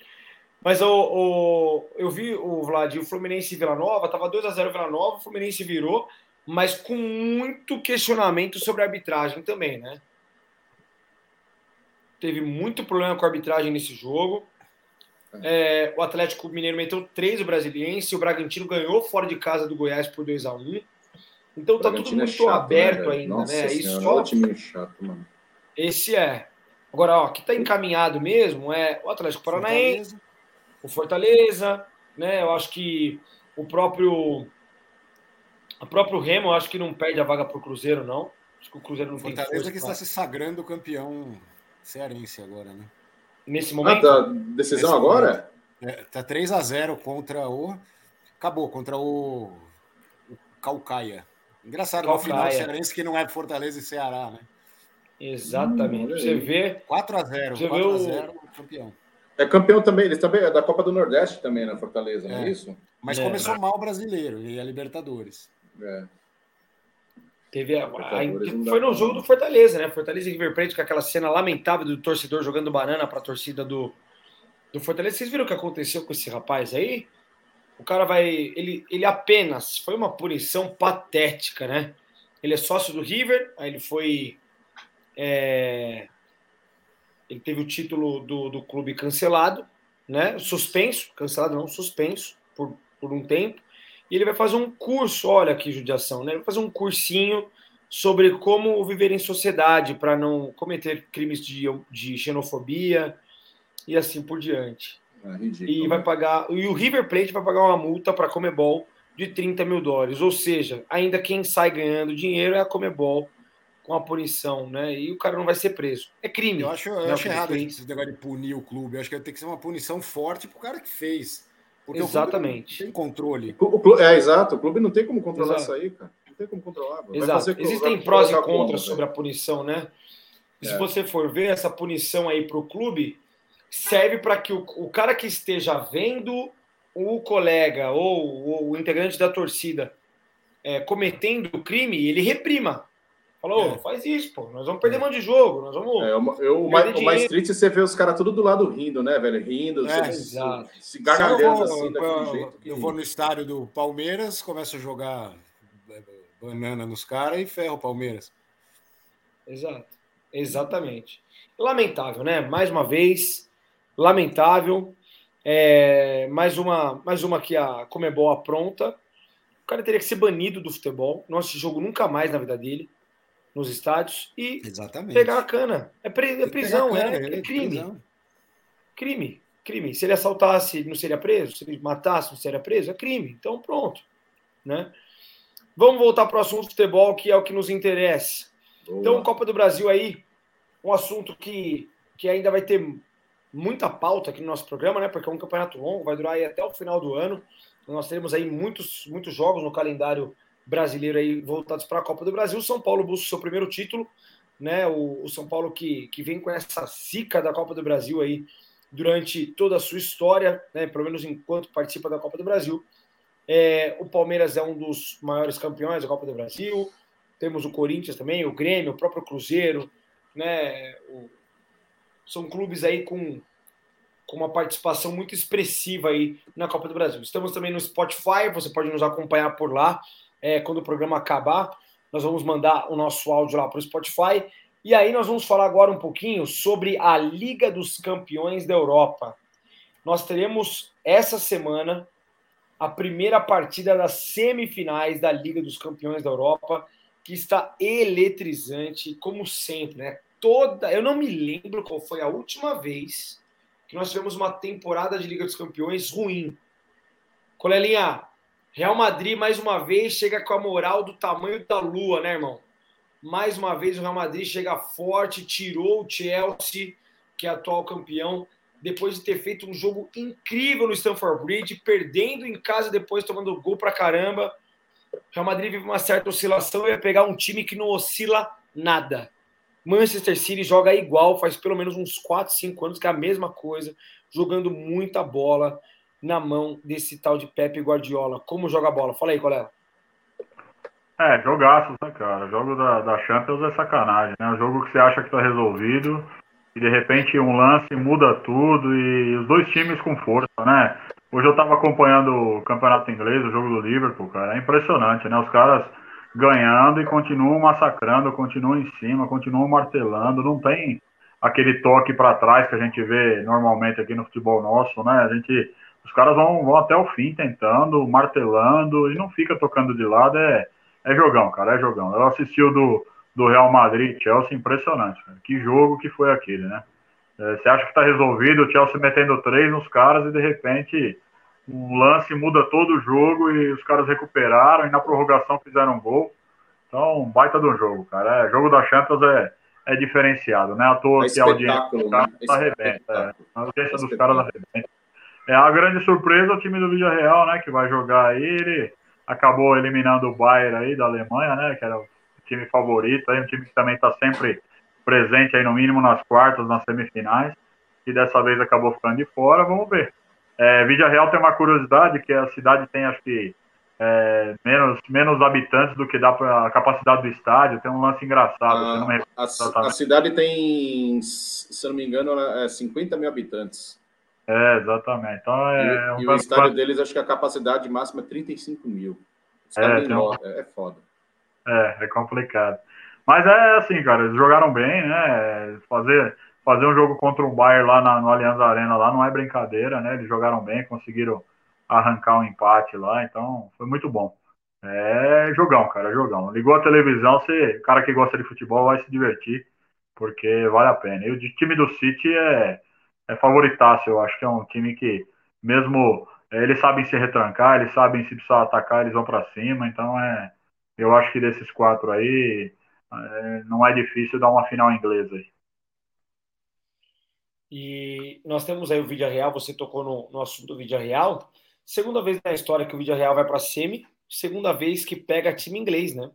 Speaker 1: Mas o, o, eu vi o Vlad, o Fluminense e Vila Nova, tava 2 a 0 Vila Nova, o Fluminense virou, mas com muito questionamento sobre a arbitragem também, né? Teve muito problema com a arbitragem nesse jogo. É, o Atlético Mineiro meteu 3 o Brasiliense, o Bragantino ganhou fora de casa do Goiás por 2 a 1 Então tá tudo é muito é chato, aberto né, ainda, Nossa né? Senhora, só... time chato, mano. Esse é. Agora, ó, que tá encaminhado mesmo é o Atlético Paranaense, Fortaleza. o Fortaleza, né? Eu acho que o próprio o próprio Remo, eu acho que não perde a vaga pro Cruzeiro, não. Acho que o Cruzeiro não
Speaker 4: Fortaleza tem Fortaleza que está se sagrando campeão cearense agora, né?
Speaker 1: Nesse momento.
Speaker 3: Ah, tá. Decisão Nesse agora?
Speaker 4: É, tá 3 a 0 contra o. Acabou, contra o, o Calcaia. Engraçado, Calcaia. no final cearense que não é Fortaleza e Ceará, né?
Speaker 1: Exatamente. Hum, você vê.
Speaker 4: 4 a 0 você 4 a 0 o... campeão.
Speaker 3: É campeão também, eles também é da Copa do Nordeste também na Fortaleza, é. não é isso?
Speaker 4: Mas
Speaker 3: é.
Speaker 4: começou mal o brasileiro e a Libertadores. É.
Speaker 1: Teve a, a, foi no jogo do Fortaleza, né? Fortaleza e River Plate com aquela cena lamentável do torcedor jogando banana para a torcida do, do Fortaleza. Vocês viram o que aconteceu com esse rapaz aí? O cara vai. Ele, ele apenas. Foi uma punição patética, né? Ele é sócio do River, aí ele foi. É, ele teve o título do, do clube cancelado, né? Suspenso, cancelado não, suspenso por, por um tempo e ele vai fazer um curso, olha que judiação, né? Ele vai fazer um cursinho sobre como viver em sociedade para não cometer crimes de, de xenofobia e assim por diante. É e vai pagar. E o River Plate vai pagar uma multa para a Comebol de 30 mil dólares. Ou seja, ainda quem sai ganhando dinheiro é a Comebol com a punição, né? E o cara não vai ser preso. É crime.
Speaker 4: Eu acho, eu acho errado esse negócio de punir o clube. Eu acho que tem que ser uma punição forte pro cara que fez.
Speaker 1: Porque Exatamente.
Speaker 4: tem controle.
Speaker 3: O, é, exato. O clube não tem como controlar exato. isso aí, cara. Não tem como controlar.
Speaker 1: Exato. Existem prós e contras sobre a punição, né? E é. se você for ver essa punição aí para o clube, serve para que o, o, cara que esteja vendo o colega ou, ou o integrante da torcida é, cometendo o crime, ele reprima. Falou, é. faz isso, pô. Nós vamos perder é. mão de jogo. Nós vamos.
Speaker 3: É, eu, eu, o, mais, o mais triste é você ver os caras tudo do lado rindo, né, velho? Rindo, é, se, se gargalhando assim,
Speaker 4: daquele jeito. Eu vou no estádio do Palmeiras, começo a jogar é, banana nos caras e ferro o Palmeiras.
Speaker 1: Exato. Exatamente. Lamentável, né? Mais uma vez, lamentável. É, mais uma, mais uma que a Comebol apronta. O cara teria que ser banido do futebol. Nosso jogo nunca mais na vida dele nos estádios e
Speaker 4: Exatamente.
Speaker 1: pegar a cana. É, é prisão, é, é, é, crime. Prisão. Crime, crime. Se ele assaltasse, não seria preso. Se ele matasse, não seria preso. É crime. Então, pronto. Né? Vamos voltar para o assunto do futebol, que é o que nos interessa. Boa. Então, Copa do Brasil aí, um assunto que, que ainda vai ter muita pauta aqui no nosso programa, né? Porque é um campeonato longo, vai durar aí até o final do ano. Nós teremos aí muitos, muitos jogos no calendário brasileiro aí voltados para a Copa do Brasil. São Paulo busca o seu primeiro título, né? O, o, São Paulo que, que vem com essa zica da Copa do Brasil aí durante toda a sua história, né? Pelo menos enquanto participa da Copa do Brasil. É, o Palmeiras é um dos maiores campeões da Copa do Brasil. Temos o Corinthians também, o Grêmio, o próprio Cruzeiro, né? O, são clubes aí com com uma participação muito expressiva aí na Copa do Brasil. Estamos também no Spotify, você pode nos acompanhar por lá é, quando o programa acabar, nós vamos mandar o nosso áudio lá para o Spotify. E aí nós vamos falar agora um pouquinho sobre a Liga dos Campeões da Europa. Nós teremos essa semana a primeira partida das semifinais da Liga dos Campeões da Europa, que está eletrizante, como sempre, né? Toda, eu não me lembro qual foi a última vez que nós tivemos uma temporada de Liga dos Campeões ruim. Colelinha, Real Madrid, mais uma vez, chega com a moral do tamanho da lua, né, irmão? Mais uma vez, o Real Madrid chega forte, tirou o Chelsea, que é atual campeão, depois de ter feito um jogo incrível no Stamford Bridge, perdendo em casa, depois tomando gol pra caramba. O Real Madrid vive uma certa oscilação e vai pegar um time que não oscila nada. Manchester City joga igual, faz pelo menos uns 4, 5 anos que é a mesma coisa, jogando muita bola na mão desse tal de Pepe Guardiola. Como joga bola? Fala aí, colega.
Speaker 2: É, jogaço, né, cara? Jogo da, da Champions é sacanagem, né? O jogo que você acha que tá resolvido e de repente um lance muda tudo e os dois times com força, né? Hoje eu estava acompanhando o campeonato inglês, o jogo do Liverpool, cara, é impressionante, né? Os caras ganhando e continuam massacrando, continuam em cima, continuam martelando, não tem aquele toque para trás que a gente vê normalmente aqui no futebol nosso, né? A gente, os caras vão, vão até o fim tentando, martelando e não fica tocando de lado, é, é jogão, cara, é jogão. Eu assisti o do, do Real Madrid, Chelsea, impressionante, cara. que jogo que foi aquele, né? É, você acha que está resolvido, o Chelsea metendo três nos caras e de repente um lance muda todo o jogo e os caras recuperaram e na prorrogação fizeram um gol. Então, baita do jogo, cara. É, jogo da Champions é, é diferenciado, né? À toa é que a audiência dos caras né? arrebenta. É. A audiência dos caras arrebenta. É a grande surpresa o time do Villarreal, né? Que vai jogar aí. Ele acabou eliminando o Bayern aí da Alemanha, né? Que era o time favorito, aí, um time que também está sempre presente aí no mínimo nas quartas, nas semifinais, e dessa vez acabou ficando de fora, vamos ver. É, Real tem uma curiosidade, que a cidade tem, acho que, é, menos, menos habitantes do que dá para a capacidade do estádio, tem um lance engraçado.
Speaker 3: A, a, a, cidade tem, se não me engano, é 50 mil habitantes.
Speaker 2: É, exatamente. Então,
Speaker 3: é e, um e o estádio deles, acho que a capacidade máxima é 35 mil.
Speaker 2: É, um... é, é foda. É, é complicado. Mas é assim, cara, eles jogaram bem, né? Fazer, fazer um jogo contra o Bayern lá na, no Allianz Arena lá não é brincadeira, né? Eles jogaram bem, conseguiram arrancar um empate lá, então foi muito bom. É jogão, cara, jogão. Ligou a televisão, você, o cara que gosta de futebol vai se divertir, porque vale a pena. E o time do City é, é favoritaço, eu acho que é um time que, mesmo é, eles sabem se retrancar, eles sabem se precisar atacar, eles vão para cima, então é eu acho que desses quatro aí, é, não é difícil dar uma final inglesa aí.
Speaker 1: E nós temos aí o Vídeo Real, você tocou no, no assunto do Vídeo Real. Segunda vez na história que o Vídeo Real vai para a semi, segunda vez que pega time inglês, né?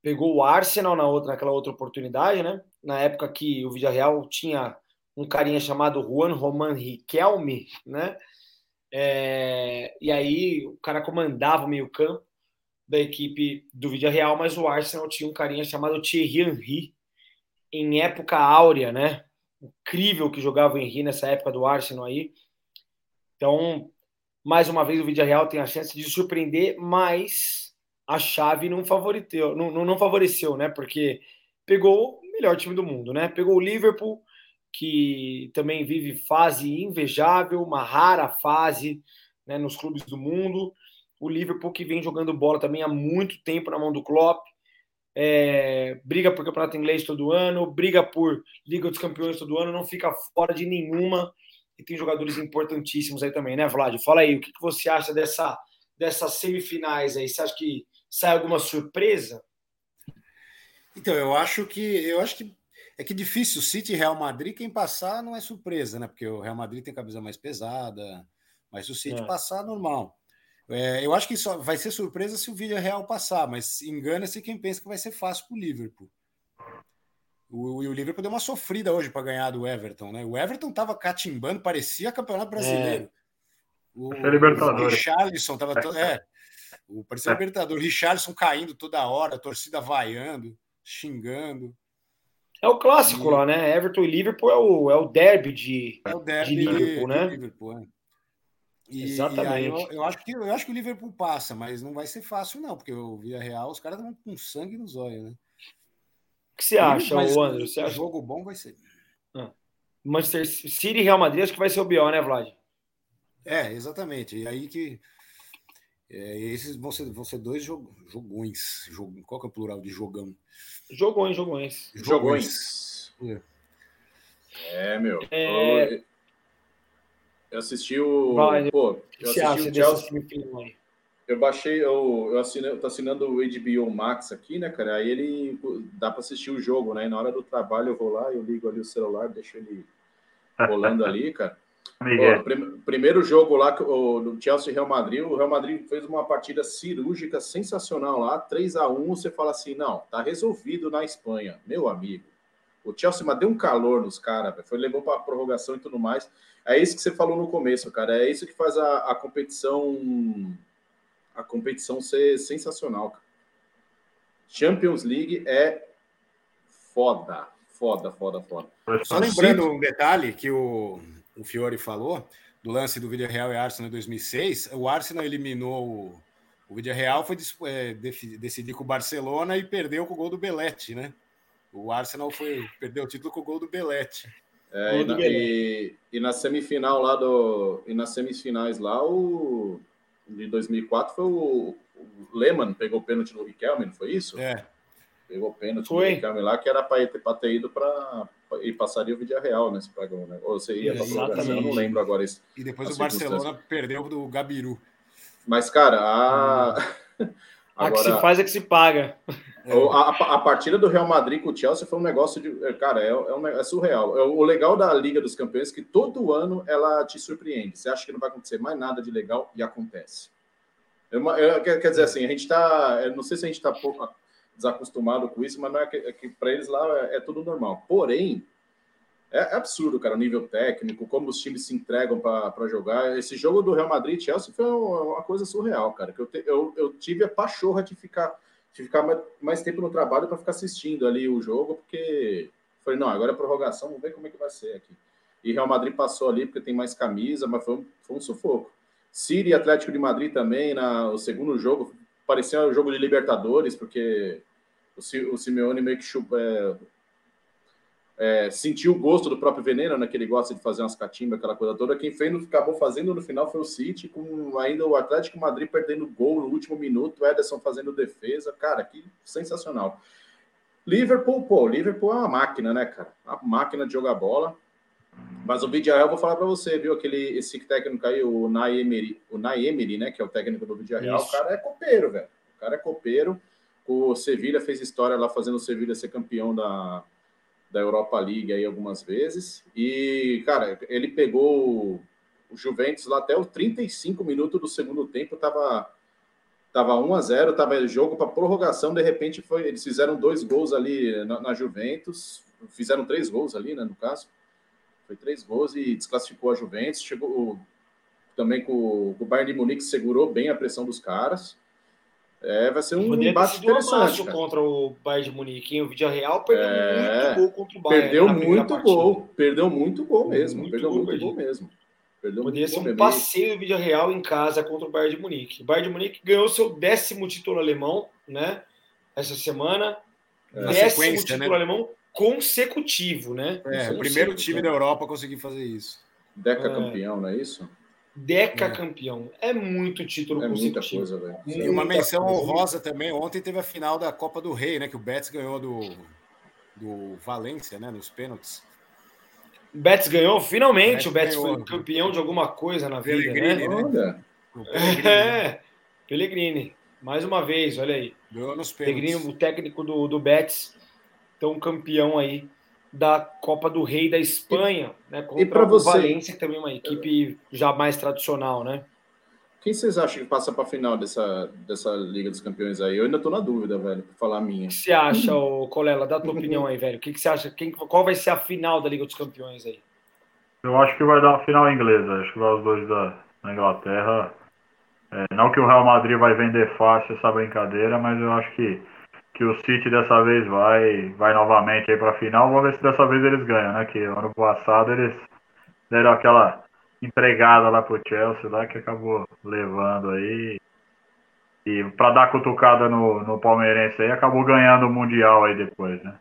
Speaker 1: Pegou o Arsenal na outra, naquela outra oportunidade, né? Na época que o Vídeo Real tinha um carinha chamado Juan Roman Riquelme, né? É, e aí o cara comandava o meio campo da equipe do Vídeo Real, mas o Arsenal tinha um carinha chamado Thierry Henry, em época áurea, né? Incrível que jogava o Henry nessa época do Arsenal aí. Então, mais uma vez, o Vídeo Real tem a chance de surpreender, mas a chave não favoreceu, não, não, não favoreceu, né? Porque pegou o melhor time do mundo, né? Pegou o Liverpool, que também vive fase invejável, uma rara fase né, nos clubes do mundo o Liverpool que vem jogando bola também há muito tempo na mão do Klopp, é, briga por campeonato inglês todo ano, briga por Liga dos Campeões todo ano, não fica fora de nenhuma e tem jogadores importantíssimos aí também, né, Vlad? Fala aí, o que, que você acha dessa, dessas semifinais aí? Você acha que sai alguma surpresa?
Speaker 4: Então, eu acho que eu acho que é que difícil, City e Real Madrid, quem passar não é surpresa, né? Porque o Real Madrid tem camisa mais pesada, mas se o City é. passar, normal. É, eu acho que só vai ser surpresa se o Villarreal passar, mas engana-se quem pensa que vai ser fácil para o Liverpool. O, o Liverpool deu uma sofrida hoje para ganhar do Everton, né? O Everton estava catimbando, parecia campeonato brasileiro. É.
Speaker 2: O, é Libertadores.
Speaker 4: o Richarlison estava todo. É, o, parecia é. Libertador. O Richarlison caindo toda hora, a torcida vaiando, xingando.
Speaker 1: É o clássico e... lá, né? Everton e Liverpool é o, é o derby de,
Speaker 4: é o derby de Liverpool, né? De Liverpool, é. E, Exatamente. E eu, eu, acho que, eu acho que o Liverpool passa, mas não vai ser fácil, não, porque o Via Real, os caras estão com sangue nos olhos, né?
Speaker 1: O que você acha, mas, o André? Você acha?
Speaker 4: jogo bom vai ser.
Speaker 1: Ah. Manchester City e Real Madrid, acho que vai ser o pior, né, Vlad?
Speaker 4: É, exatamente. E aí que. É, esses vão ser, vão ser dois jog, jogões. Jog, qual que é o plural de jogão?
Speaker 1: Jogões, jogões.
Speaker 3: Jogões. jogões. É. é, meu. É... Eu assisti o. Vai, pô, eu assisti o Chelsea. Eu baixei, eu, eu, assinei, eu tô assinando o HBO Max aqui, né, cara? Aí ele dá para assistir o jogo, né? E na hora do trabalho eu vou lá, eu ligo ali o celular, deixo ele rolando ali, cara. Pô, prim, primeiro jogo lá o, do Chelsea Real Madrid, o Real Madrid fez uma partida cirúrgica sensacional lá, 3 a 1 Você fala assim: não, tá resolvido na Espanha, meu amigo. O Chelsea mas deu um calor nos caras, foi levou para prorrogação e tudo mais. É isso que você falou no começo, cara. É isso que faz a, a competição a competição ser sensacional. Cara. Champions League é foda, foda, foda, foda.
Speaker 4: Só lembrando um detalhe que o, o Fiore falou, do lance do Vídeo Real e Arsenal em 2006, o Arsenal eliminou o, o Vídeo Real, foi é, decidir com o Barcelona e perdeu com o gol do Belete, né? O Arsenal foi, perdeu o título com o gol do Belete.
Speaker 3: É, e, na, e, e, na, semifinal lá do. E nas semifinais lá, o. De 2004 foi o, o Lehmann pegou o pênalti do Riquelme, não foi isso?
Speaker 4: É.
Speaker 3: Pegou o pênalti foi. do lá, que era para ter, ter ido para. E passaria o Vídeo Real nesse pagão, né? Ou você ia para eu não lembro agora isso.
Speaker 4: E depois o Barcelona perdeu do Gabiru.
Speaker 3: Mas, cara, a.
Speaker 1: Hum. Agora, a que se faz é que se paga.
Speaker 3: A, a, partida do Real Madrid com o Chelsea foi um negócio de. É, cara, é, é, um, é surreal. É, o legal da Liga dos Campeões é que todo ano ela te surpreende. Você acha que não vai acontecer mais nada de legal e acontece. Eu, eu, quer, quer dizer assim, a gente está. Não sei se a gente está pouco desacostumado com isso, mas não é que, é que para eles lá é, é tudo normal. Porém, é absurdo, cara, o nível técnico, como os times se entregam para jogar. Esse jogo do Real Madrid Chelsea foi uma coisa surreal, cara. Que eu, te, eu, eu tive a pachorra de ficar, de ficar mais, mais tempo no trabalho para ficar assistindo ali o jogo, porque falei, não, agora é prorrogação, vamos ver como é que vai ser aqui. E Real Madrid passou ali porque tem mais camisa, mas foi um, foi um sufoco. City e Atlético de Madrid também, na, o segundo jogo, parecia um jogo de Libertadores, porque o, o Simeone meio que chupa, é, é, sentiu o gosto do próprio veneno, né, que ele gosta de fazer umas catimbas, aquela coisa toda. Quem fez, acabou fazendo no final foi o City, com ainda o Atlético Madrid perdendo gol no último minuto, o Ederson fazendo defesa. Cara, que sensacional. Liverpool, pô, Liverpool é uma máquina, né, cara? Uma máquina de jogar bola. Mas o Vidiarreal, eu vou falar para você, viu? Aquele, esse técnico aí, o Naemery, o Naemery, né, que é o técnico do Vidiarreal, o cara é copeiro, velho. O cara é copeiro. O Sevilha fez história lá fazendo o Sevilha ser campeão da, da Europa League aí algumas vezes. E, cara, ele pegou o Juventus lá até os 35 minutos do segundo tempo, tava tava 1 a 0, tava jogo para prorrogação, de repente foi, eles fizeram dois gols ali na, na, Juventus, fizeram três gols ali, né, no caso. Foi três gols e desclassificou a Juventus, chegou também com o Bayern de Munique segurou bem a pressão dos caras. É, vai ser um Poderia embate interessante.
Speaker 1: Cara. contra o Bayern de Munique. O Vídeo Real perdeu é... muito gol contra o Bayern.
Speaker 3: Perdeu muito gol. Perdeu muito gol mesmo. Muito perdeu gol, muito gol mesmo.
Speaker 1: Perdeu Poderia ser um passeio do Vídeo Real em casa contra o Bayern de Munique. O Bayern de Munique ganhou seu décimo título alemão, né? Essa semana. É. Décimo né? título né? alemão consecutivo, né?
Speaker 4: É, o primeiro time da Europa a conseguir fazer isso.
Speaker 3: Deca é. campeão, não é isso?
Speaker 1: Deca é. campeão. É muito título
Speaker 3: é muita coisa, velho.
Speaker 4: E uma menção honrosa também. Ontem teve a final da Copa do Rei, né? Que o Betis ganhou do, do Valência, né? Nos pênaltis.
Speaker 1: O Betis ganhou, finalmente. O Betis, o Betis foi campeão de alguma coisa na vida, Pellegrini, né? né? Pellegrini. É, Pellegrini. Mais uma vez, olha aí.
Speaker 4: Ganhou nos pênaltis. Pellegrini,
Speaker 1: o técnico do, do Betis, então campeão aí da Copa do Rei da Espanha, e, né? Contra
Speaker 3: e para você,
Speaker 1: Valência, que também é uma equipe já mais tradicional, né?
Speaker 3: Quem vocês acham que passa para a final dessa, dessa Liga dos Campeões aí? Eu ainda estou na dúvida, velho, para falar a minha.
Speaker 1: O que você acha, ô, Colela? Dá a tua opinião aí, velho. O que, que você acha? Quem, qual vai ser a final da Liga dos Campeões aí?
Speaker 2: Eu acho que vai dar uma final inglesa. Acho que vai os dois da, da Inglaterra. É, não que o Real Madrid vai vender fácil essa brincadeira, mas eu acho que que o City dessa vez vai, vai novamente aí para a final. Vamos ver se dessa vez eles ganham, né? Que ano passado eles deram aquela entregada lá pro Chelsea lá que acabou levando aí. E para dar cutucada no, no palmeirense aí, acabou ganhando o Mundial aí depois, né?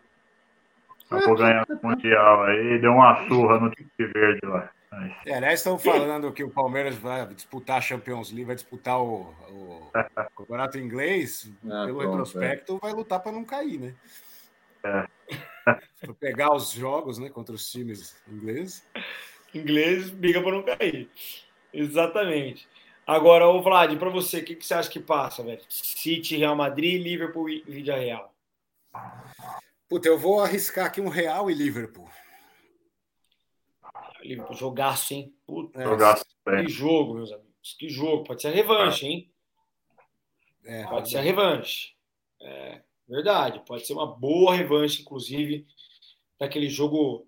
Speaker 2: Acabou ganhando o Mundial aí, deu uma surra no time verde lá.
Speaker 4: É, aliás, estão falando que o Palmeiras vai disputar a Champions League, vai disputar o, o Campeonato Inglês, ah, pelo pronto, retrospecto, é. vai lutar para não cair, né? É. para pegar os jogos né, contra os times ingleses.
Speaker 1: Inglês briga para não cair. Exatamente. Agora, o Vlad, para você, o que, que você acha que passa, velho? City, Real Madrid, Liverpool e Real.
Speaker 4: Puta, eu vou arriscar aqui um Real e Liverpool.
Speaker 1: Liverpool, jogaço, hein? Puta, jogaço, que jogo, meus amigos. Que jogo. Pode ser a revanche, hein? É, pode ser a revanche. É, verdade. Pode ser uma boa revanche, inclusive, daquele jogo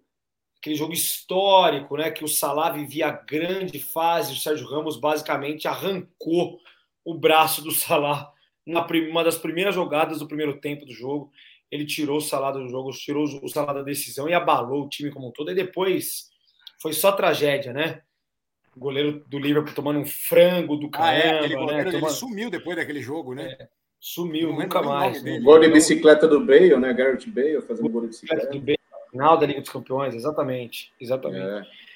Speaker 1: aquele jogo histórico, né, que o Salah vivia a grande fase, o Sérgio Ramos basicamente arrancou o braço do Salah na uma das primeiras jogadas do primeiro tempo do jogo ele tirou o salário do jogo, tirou o salário da decisão e abalou o time como um todo. E depois foi só tragédia, né? O goleiro do Liverpool tomando um frango do caramba. Ah, é, aquele
Speaker 4: goleiro, né? Tomando... sumiu depois daquele jogo, né? É,
Speaker 1: sumiu, nunca mais. Né?
Speaker 3: Gol de bicicleta do Bale, né? Garrett Bale fazendo gol de bicicleta. Do Bale,
Speaker 1: final da Liga dos Campeões, exatamente. Exatamente. É.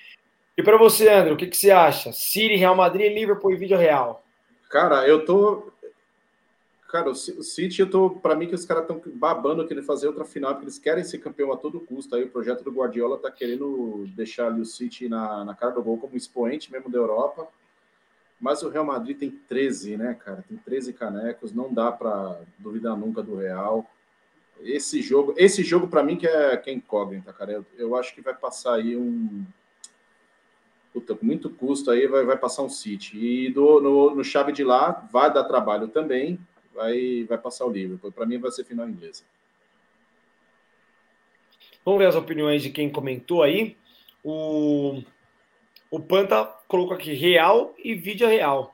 Speaker 1: E para você, André, o que, que você acha? City, Real Madrid, Liverpool e vídeo real?
Speaker 3: Cara, eu tô Cara, o City, eu tô. Para mim, que os caras estão babando querendo fazer outra final, porque eles querem ser campeão a todo custo. Aí o projeto do Guardiola tá querendo deixar ali o City na, na cara do gol como expoente mesmo da Europa. Mas o Real Madrid tem 13, né, cara? Tem 13 canecos, não dá para duvidar nunca do Real. Esse jogo, esse jogo para mim que é, que é incógnita, cara. Eu, eu acho que vai passar aí um. Puta, muito custo aí vai, vai passar um City. E do, no, no chave de lá vai dar trabalho também vai, vai passar o Liverpool. Para mim vai ser final inglesa.
Speaker 1: Vamos ver as opiniões de quem comentou aí. O, o Panta colocou aqui Real e Vídeo Real.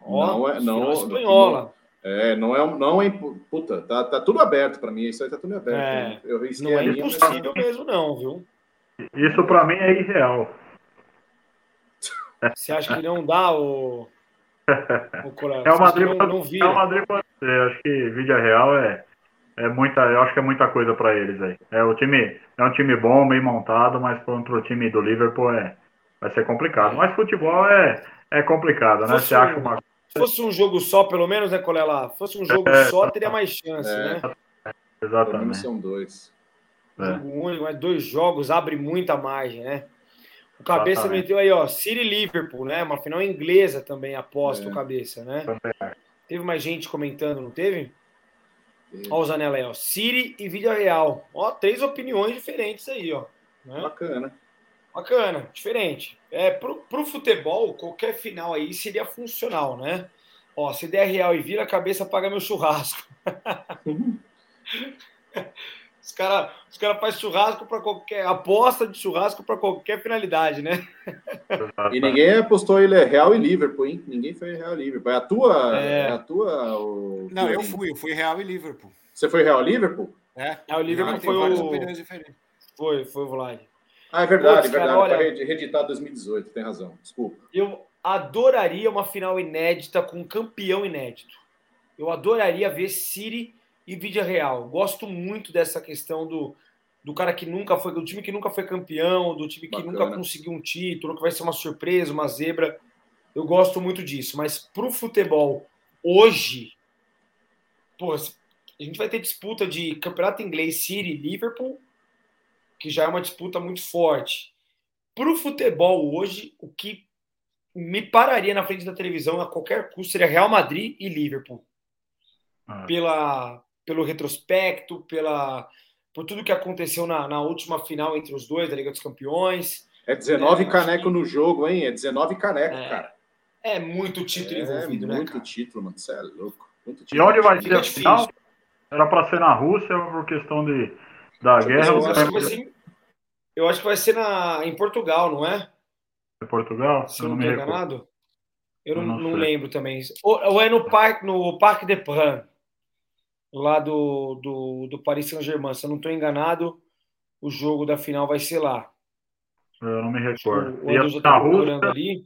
Speaker 3: Ó, não é, não, espanhola. é, não é, não é, puta, tá, tá tudo aberto para mim, isso aí tá tudo aberto. É,
Speaker 1: eu não é impossível mesmo não, viu?
Speaker 2: Isso para mim é irreal.
Speaker 1: Você acha que não dá o
Speaker 2: é o Madrid, não, não é o Madrid pode ser. Acho que vídeo real é, é muita, eu acho que é muita coisa para eles aí. É o time, é um time bom, bem montado, mas contra o time do Liverpool é, vai ser complicado. Mas futebol é, é complicado, né? Você acha uma
Speaker 1: se fosse um jogo só, pelo menos, né, Colela? Se fosse um jogo é, só, teria mais chance, é, né?
Speaker 3: Exatamente. São dois.
Speaker 1: É. Jogo único, mas dois jogos abre muita margem, né? O Cabeça Exatamente. meteu aí, ó, City Liverpool, né? Uma final inglesa também, aposto é. o Cabeça, né? Também. Teve mais gente comentando, não teve? Olha o Zanella aí, ó. City e Vídeo Real. Ó, três opiniões diferentes aí, ó.
Speaker 3: Né? Bacana.
Speaker 1: Bacana, diferente. É, pro, pro futebol, qualquer final aí seria funcional, né? Ó, se der Real e vira, a cabeça paga meu churrasco. Os caras os cara fazem churrasco para qualquer. aposta de churrasco para qualquer finalidade, né?
Speaker 3: E ninguém apostou ele é Real e Liverpool, hein? Ninguém foi Real e Liverpool. É a tua. É, é a tua. O...
Speaker 4: Não, eu fui, eu fui Real e Liverpool.
Speaker 3: Você foi Real e Liverpool?
Speaker 1: É. é o Liverpool foi o. Foi, foi o Vlad.
Speaker 3: Ah, é verdade, Outros, verdade. Cara, olha, reeditar 2018, tem razão. Desculpa.
Speaker 1: Eu adoraria uma final inédita com um campeão inédito. Eu adoraria ver City e Vídea Real. Gosto muito dessa questão do, do cara que nunca foi, do time que nunca foi campeão, do time que Bacana. nunca conseguiu um título, que vai ser uma surpresa, uma zebra. Eu gosto muito disso. Mas pro futebol, hoje, pô, a gente vai ter disputa de campeonato inglês, City Liverpool, que já é uma disputa muito forte. Pro futebol hoje, o que me pararia na frente da televisão a qualquer custo seria Real Madrid e Liverpool. Ah. Pela, pelo retrospecto, pela, por tudo que aconteceu na, na última final entre os dois da Liga dos Campeões.
Speaker 3: É 19 é, caneco que... no jogo, hein? É 19 caneco, é, cara.
Speaker 1: É muito título é, envolvido,
Speaker 3: né? Muito título, mano. Você é louco. Muito
Speaker 2: título. E onde vai ser a final? Era para ser na Rússia por questão de, da guerra?
Speaker 1: Eu acho, que ser, eu acho que vai ser na, em Portugal, não é?
Speaker 2: Em Portugal?
Speaker 1: Se eu não me enganado. Eu não, não, não lembro também. Ou, ou, é no Parque, no Parque de Pran lá do, do, do Paris Saint-Germain. Se eu não estou enganado, o jogo da final vai ser lá.
Speaker 2: Eu não me recordo. O, o tá na Rússia, ali.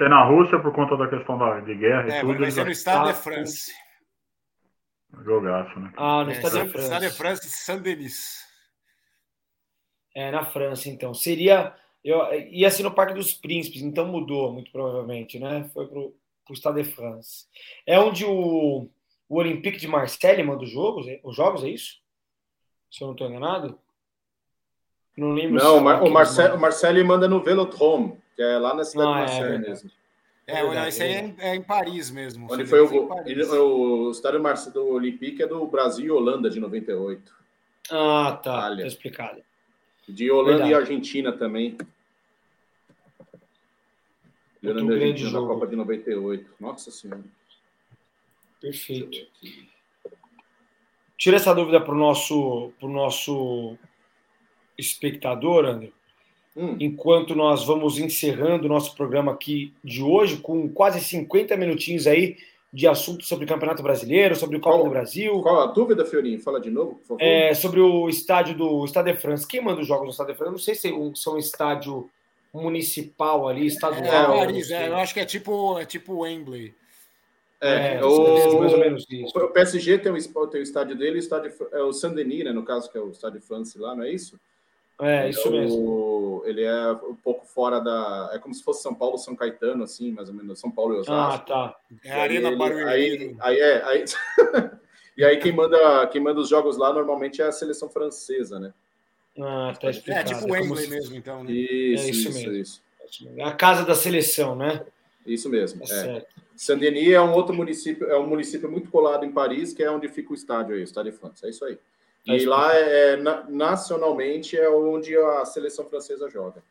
Speaker 2: É na Rússia por conta da questão da, de guerra
Speaker 4: é,
Speaker 2: e tudo.
Speaker 4: Vai ser no Estado de France.
Speaker 2: Jogaço, né?
Speaker 1: Ah, no é, Estado de
Speaker 4: France. Estado de France, Saint-Denis.
Speaker 1: É, na França, então. Seria. Eu, ia ser no Parque dos Príncipes, então mudou, muito provavelmente, né? Foi para o Estado de France. É onde o, o Olympique de Marseille manda os jogos, é, os jogos, é isso? Se eu não estou enganado?
Speaker 3: Não lembro. Não, o, o, Marcel, o Marseille manda no Velodrome, que é lá na cidade ah, de Marseille é, mesmo.
Speaker 4: É, é esse aí é, é, em Paris mesmo.
Speaker 3: Onde foi o, ele, o estádio do Olympique é do Brasil e Holanda de 98.
Speaker 1: Ah, tá. Itália. Tá explicado.
Speaker 3: De Holanda Verdade. e Argentina também. De Holanda e Argentina na Copa de 98. Nossa Senhora.
Speaker 1: Perfeito. Tira essa dúvida para o nosso, pro nosso espectador, André. Hum. Enquanto nós vamos encerrando o nosso programa aqui de hoje, com quase 50 minutinhos aí de assuntos sobre o Campeonato Brasileiro, sobre o Copa do Brasil.
Speaker 3: Qual a dúvida, Fiorinho? Fala de novo, por favor.
Speaker 1: É, sobre o estádio do Stade de France. Quem manda os jogos no Stade de France? Eu não sei se é um, se é um estádio municipal ali, estadual.
Speaker 4: É, Paris, é, eu acho que é tipo, é tipo Wembley.
Speaker 3: É, é o, mais ou menos isso. O PSG tem o, tem o estádio dele, o estádio é o Saint-Denis, né, no caso, que é o estádio de France lá, não é isso?
Speaker 1: É, isso mesmo.
Speaker 3: Ele é um pouco fora da. É como se fosse São Paulo, São Caetano, assim, mais ou menos. São Paulo e Osasco.
Speaker 1: Ah, tá.
Speaker 4: É a Arena ele, Barueri.
Speaker 3: Aí, aí, é, aí... e aí quem manda, quem manda os jogos lá normalmente é a seleção francesa, né?
Speaker 1: Ah, tá explicado.
Speaker 4: É tipo o Wembley se... mesmo, então. Né?
Speaker 3: Isso, é isso, isso, mesmo. isso.
Speaker 1: É a casa da seleção, né?
Speaker 3: Isso mesmo. É. é. Saint-Denis é um outro município, é um município muito colado em Paris, que é onde fica o estádio aí, o Estádio de France. É isso aí. E lá, é, nacionalmente, é onde a seleção francesa joga.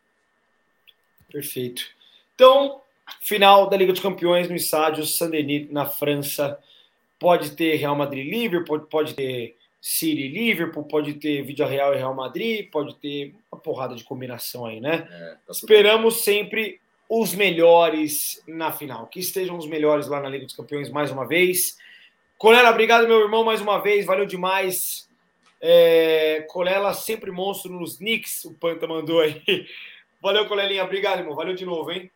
Speaker 1: Perfeito. Então, final da Liga dos Campeões no estádio Saint-Denis, na França. Pode ter Real Madrid Liverpool, pode ter City Liverpool, pode ter Vídeo Real e Real Madrid, pode ter uma porrada de combinação aí, né? É, tá Esperamos sempre os melhores na final. Que estejam os melhores lá na Liga dos Campeões mais uma vez. Colela, obrigado, meu irmão, mais uma vez. Valeu demais. É, Colela sempre monstro nos Knicks, o Panta mandou aí. Valeu, Colelinha. Obrigado, irmão. Valeu de novo, hein?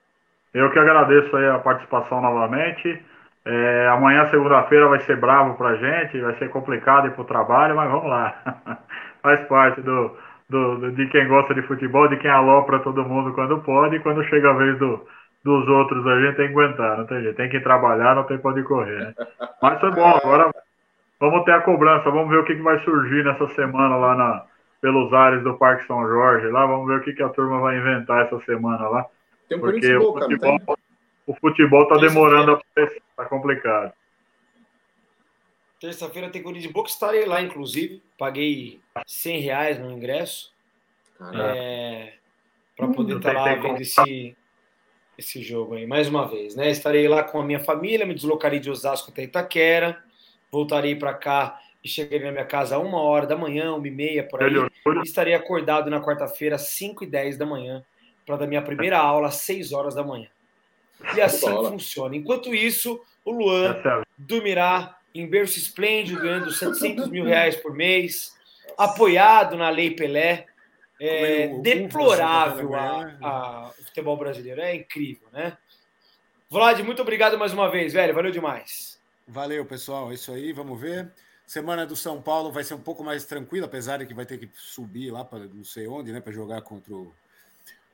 Speaker 2: Eu que agradeço aí a participação novamente. É, amanhã, segunda-feira, vai ser bravo pra gente, vai ser complicado ir pro trabalho, mas vamos lá. Faz parte do, do, de quem gosta de futebol, de quem alopra todo mundo quando pode, e quando chega a vez do, dos outros a gente tem que aguentar, não tem jeito. Tem que trabalhar, não tem pra onde correr, né? Mas foi bom, agora vamos ter a cobrança, vamos ver o que, que vai surgir nessa semana lá na, pelos ares do Parque São Jorge. Lá, vamos ver o que, que a turma vai inventar essa semana lá.
Speaker 3: Tem porque o futebol,
Speaker 2: o futebol tá demorando a aparecer, tá complicado.
Speaker 1: Terça-feira tem Corinthians Boca, estarei lá, inclusive. Paguei 100 reais no ingresso. É, para poder estar tá lá vendo esse, esse jogo aí, mais uma vez, né? Estarei lá com a minha família, me deslocarei de Osasco até Itaquera voltarei para cá e chegarei na minha casa a uma hora da manhã, uma e meia, por aí. E estarei acordado na quarta-feira, às 5 e 10 da manhã, para dar minha primeira aula às 6 horas da manhã. E assim funciona. Enquanto isso, o Luan dormirá em berço esplêndido, ganhando 700 mil reais por mês, apoiado na Lei Pelé. É deplorável a, a, o futebol brasileiro. É incrível, né? Vlad, muito obrigado mais uma vez, velho. Valeu demais.
Speaker 4: Valeu, pessoal. É isso aí, vamos ver. Semana do São Paulo vai ser um pouco mais tranquila, apesar de que vai ter que subir lá para não sei onde, né, para jogar contra o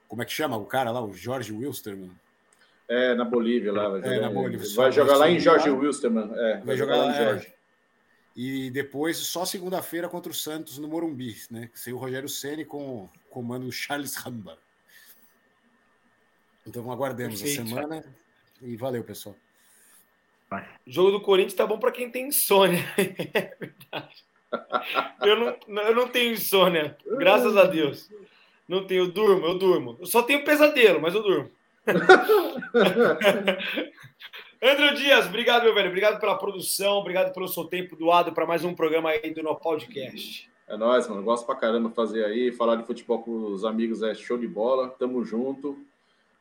Speaker 4: como é que chama o cara lá, o Jorge Wilstermann.
Speaker 3: É, na Bolívia lá.
Speaker 4: Vai jogar, é, na Bolívia.
Speaker 3: Vai jogar lá em Jorge Wilstermann. É,
Speaker 4: vai, vai jogar, jogar, lá em Jorge. É. E depois, só segunda-feira contra o Santos no Morumbi, né? Sem o Rogério Ceni com o comando Charles Ramba. Então aguardemos Perfeito. a semana. E valeu, pessoal.
Speaker 1: O jogo do Corinthians tá bom para quem tem insônia. É verdade. Eu não, eu não tenho insônia, graças a Deus. Não tenho, eu durmo, eu durmo. Eu só tenho pesadelo, mas eu durmo. André Dias, obrigado, meu velho. Obrigado pela produção, obrigado pelo seu tempo doado para mais um programa aí do No Podcast.
Speaker 3: É nóis, mano. Gosto pra caramba fazer aí, falar de futebol com os amigos é show de bola. Tamo junto.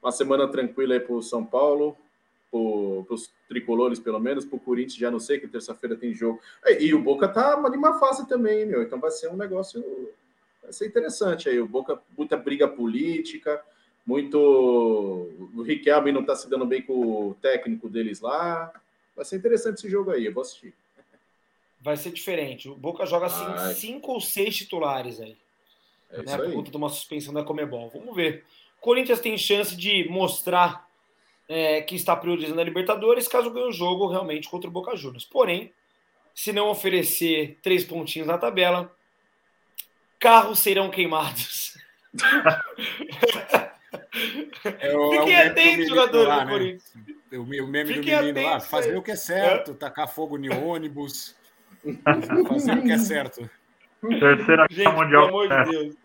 Speaker 3: Uma semana tranquila aí pro São Paulo para os tricolores, pelo menos, para o Corinthians, já não sei, que terça-feira tem jogo. E, e, o Boca tá de uma fase também, meu. Então vai ser um negócio. Vai ser interessante aí. O Boca, muita briga política, muito. O Riquelme não está se dando bem com o técnico deles lá. Vai ser interessante esse jogo aí, eu vou assistir.
Speaker 1: Vai ser diferente. O Boca joga assim, cinco ou seis titulares aí. É né, por conta de uma suspensão da Comebol. Vamos ver. O Corinthians tem chance de mostrar é, que está priorizando a Libertadores caso ganhe o jogo realmente contra o Boca Juniors. Porém, se não oferecer três pontinhos na tabela, carros serão queimados.
Speaker 4: É o, Fiquem é atentos, jogadores lá, do né? Corinthians. O, meme Fiquem do menino lá, fazer o que é certo, é? tacar fogo em ônibus, fazer o que é certo.
Speaker 2: Terceira
Speaker 1: Gente, mundial. Pelo amor de Deus.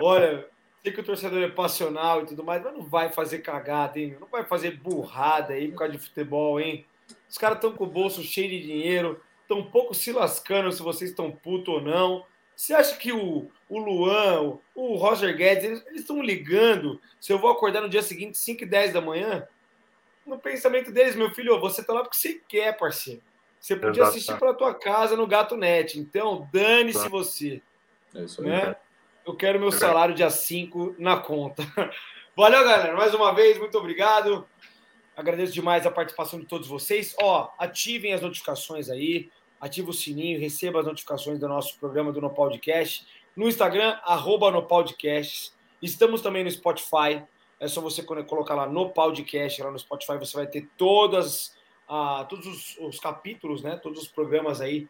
Speaker 1: Olha, sei que o torcedor é passional e tudo mais, mas não vai fazer cagada, hein? Não vai fazer burrada aí por causa de futebol, hein? Os caras estão com o bolso cheio de dinheiro, estão um pouco se lascando se vocês estão puto ou não. Você acha que o, o Luan, o Roger Guedes, eles estão ligando se eu vou acordar no dia seguinte, 5 e 10 da manhã? no pensamento deles, meu filho, você tá lá porque você quer, parceiro. Você podia Exato. assistir pela tua casa no Gato Net. Então, dane-se você. É isso aí. Né? Eu quero meu salário dia 5 na conta. Valeu, galera. Mais uma vez, muito obrigado. Agradeço demais a participação de todos vocês. Ó, ativem as notificações aí, ative o sininho, receba as notificações do nosso programa do No Podcast. No Instagram, arroba No Podcast. Estamos também no Spotify. É só você colocar lá no podcast, lá no Spotify, você vai ter todas, ah, todos os, os, capítulos, né? Todos os programas aí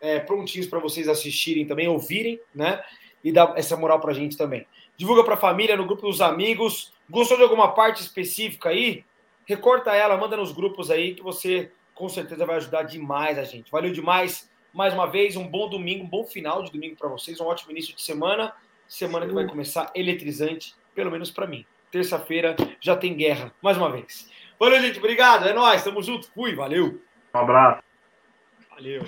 Speaker 1: é, prontinhos para vocês assistirem também, ouvirem, né? E dar essa moral para a gente também. Divulga para a família, no grupo dos amigos. Gostou de alguma parte específica aí? Recorta ela, manda nos grupos aí que você com certeza vai ajudar demais a gente. Valeu demais. Mais uma vez, um bom domingo, um bom final de domingo para vocês, um ótimo início de semana. Semana que vai começar eletrizante, pelo menos para mim terça-feira já tem guerra, mais uma vez. Valeu, gente. Obrigado. É nóis. Tamo junto. Fui. Valeu.
Speaker 2: Um abraço.
Speaker 1: Valeu.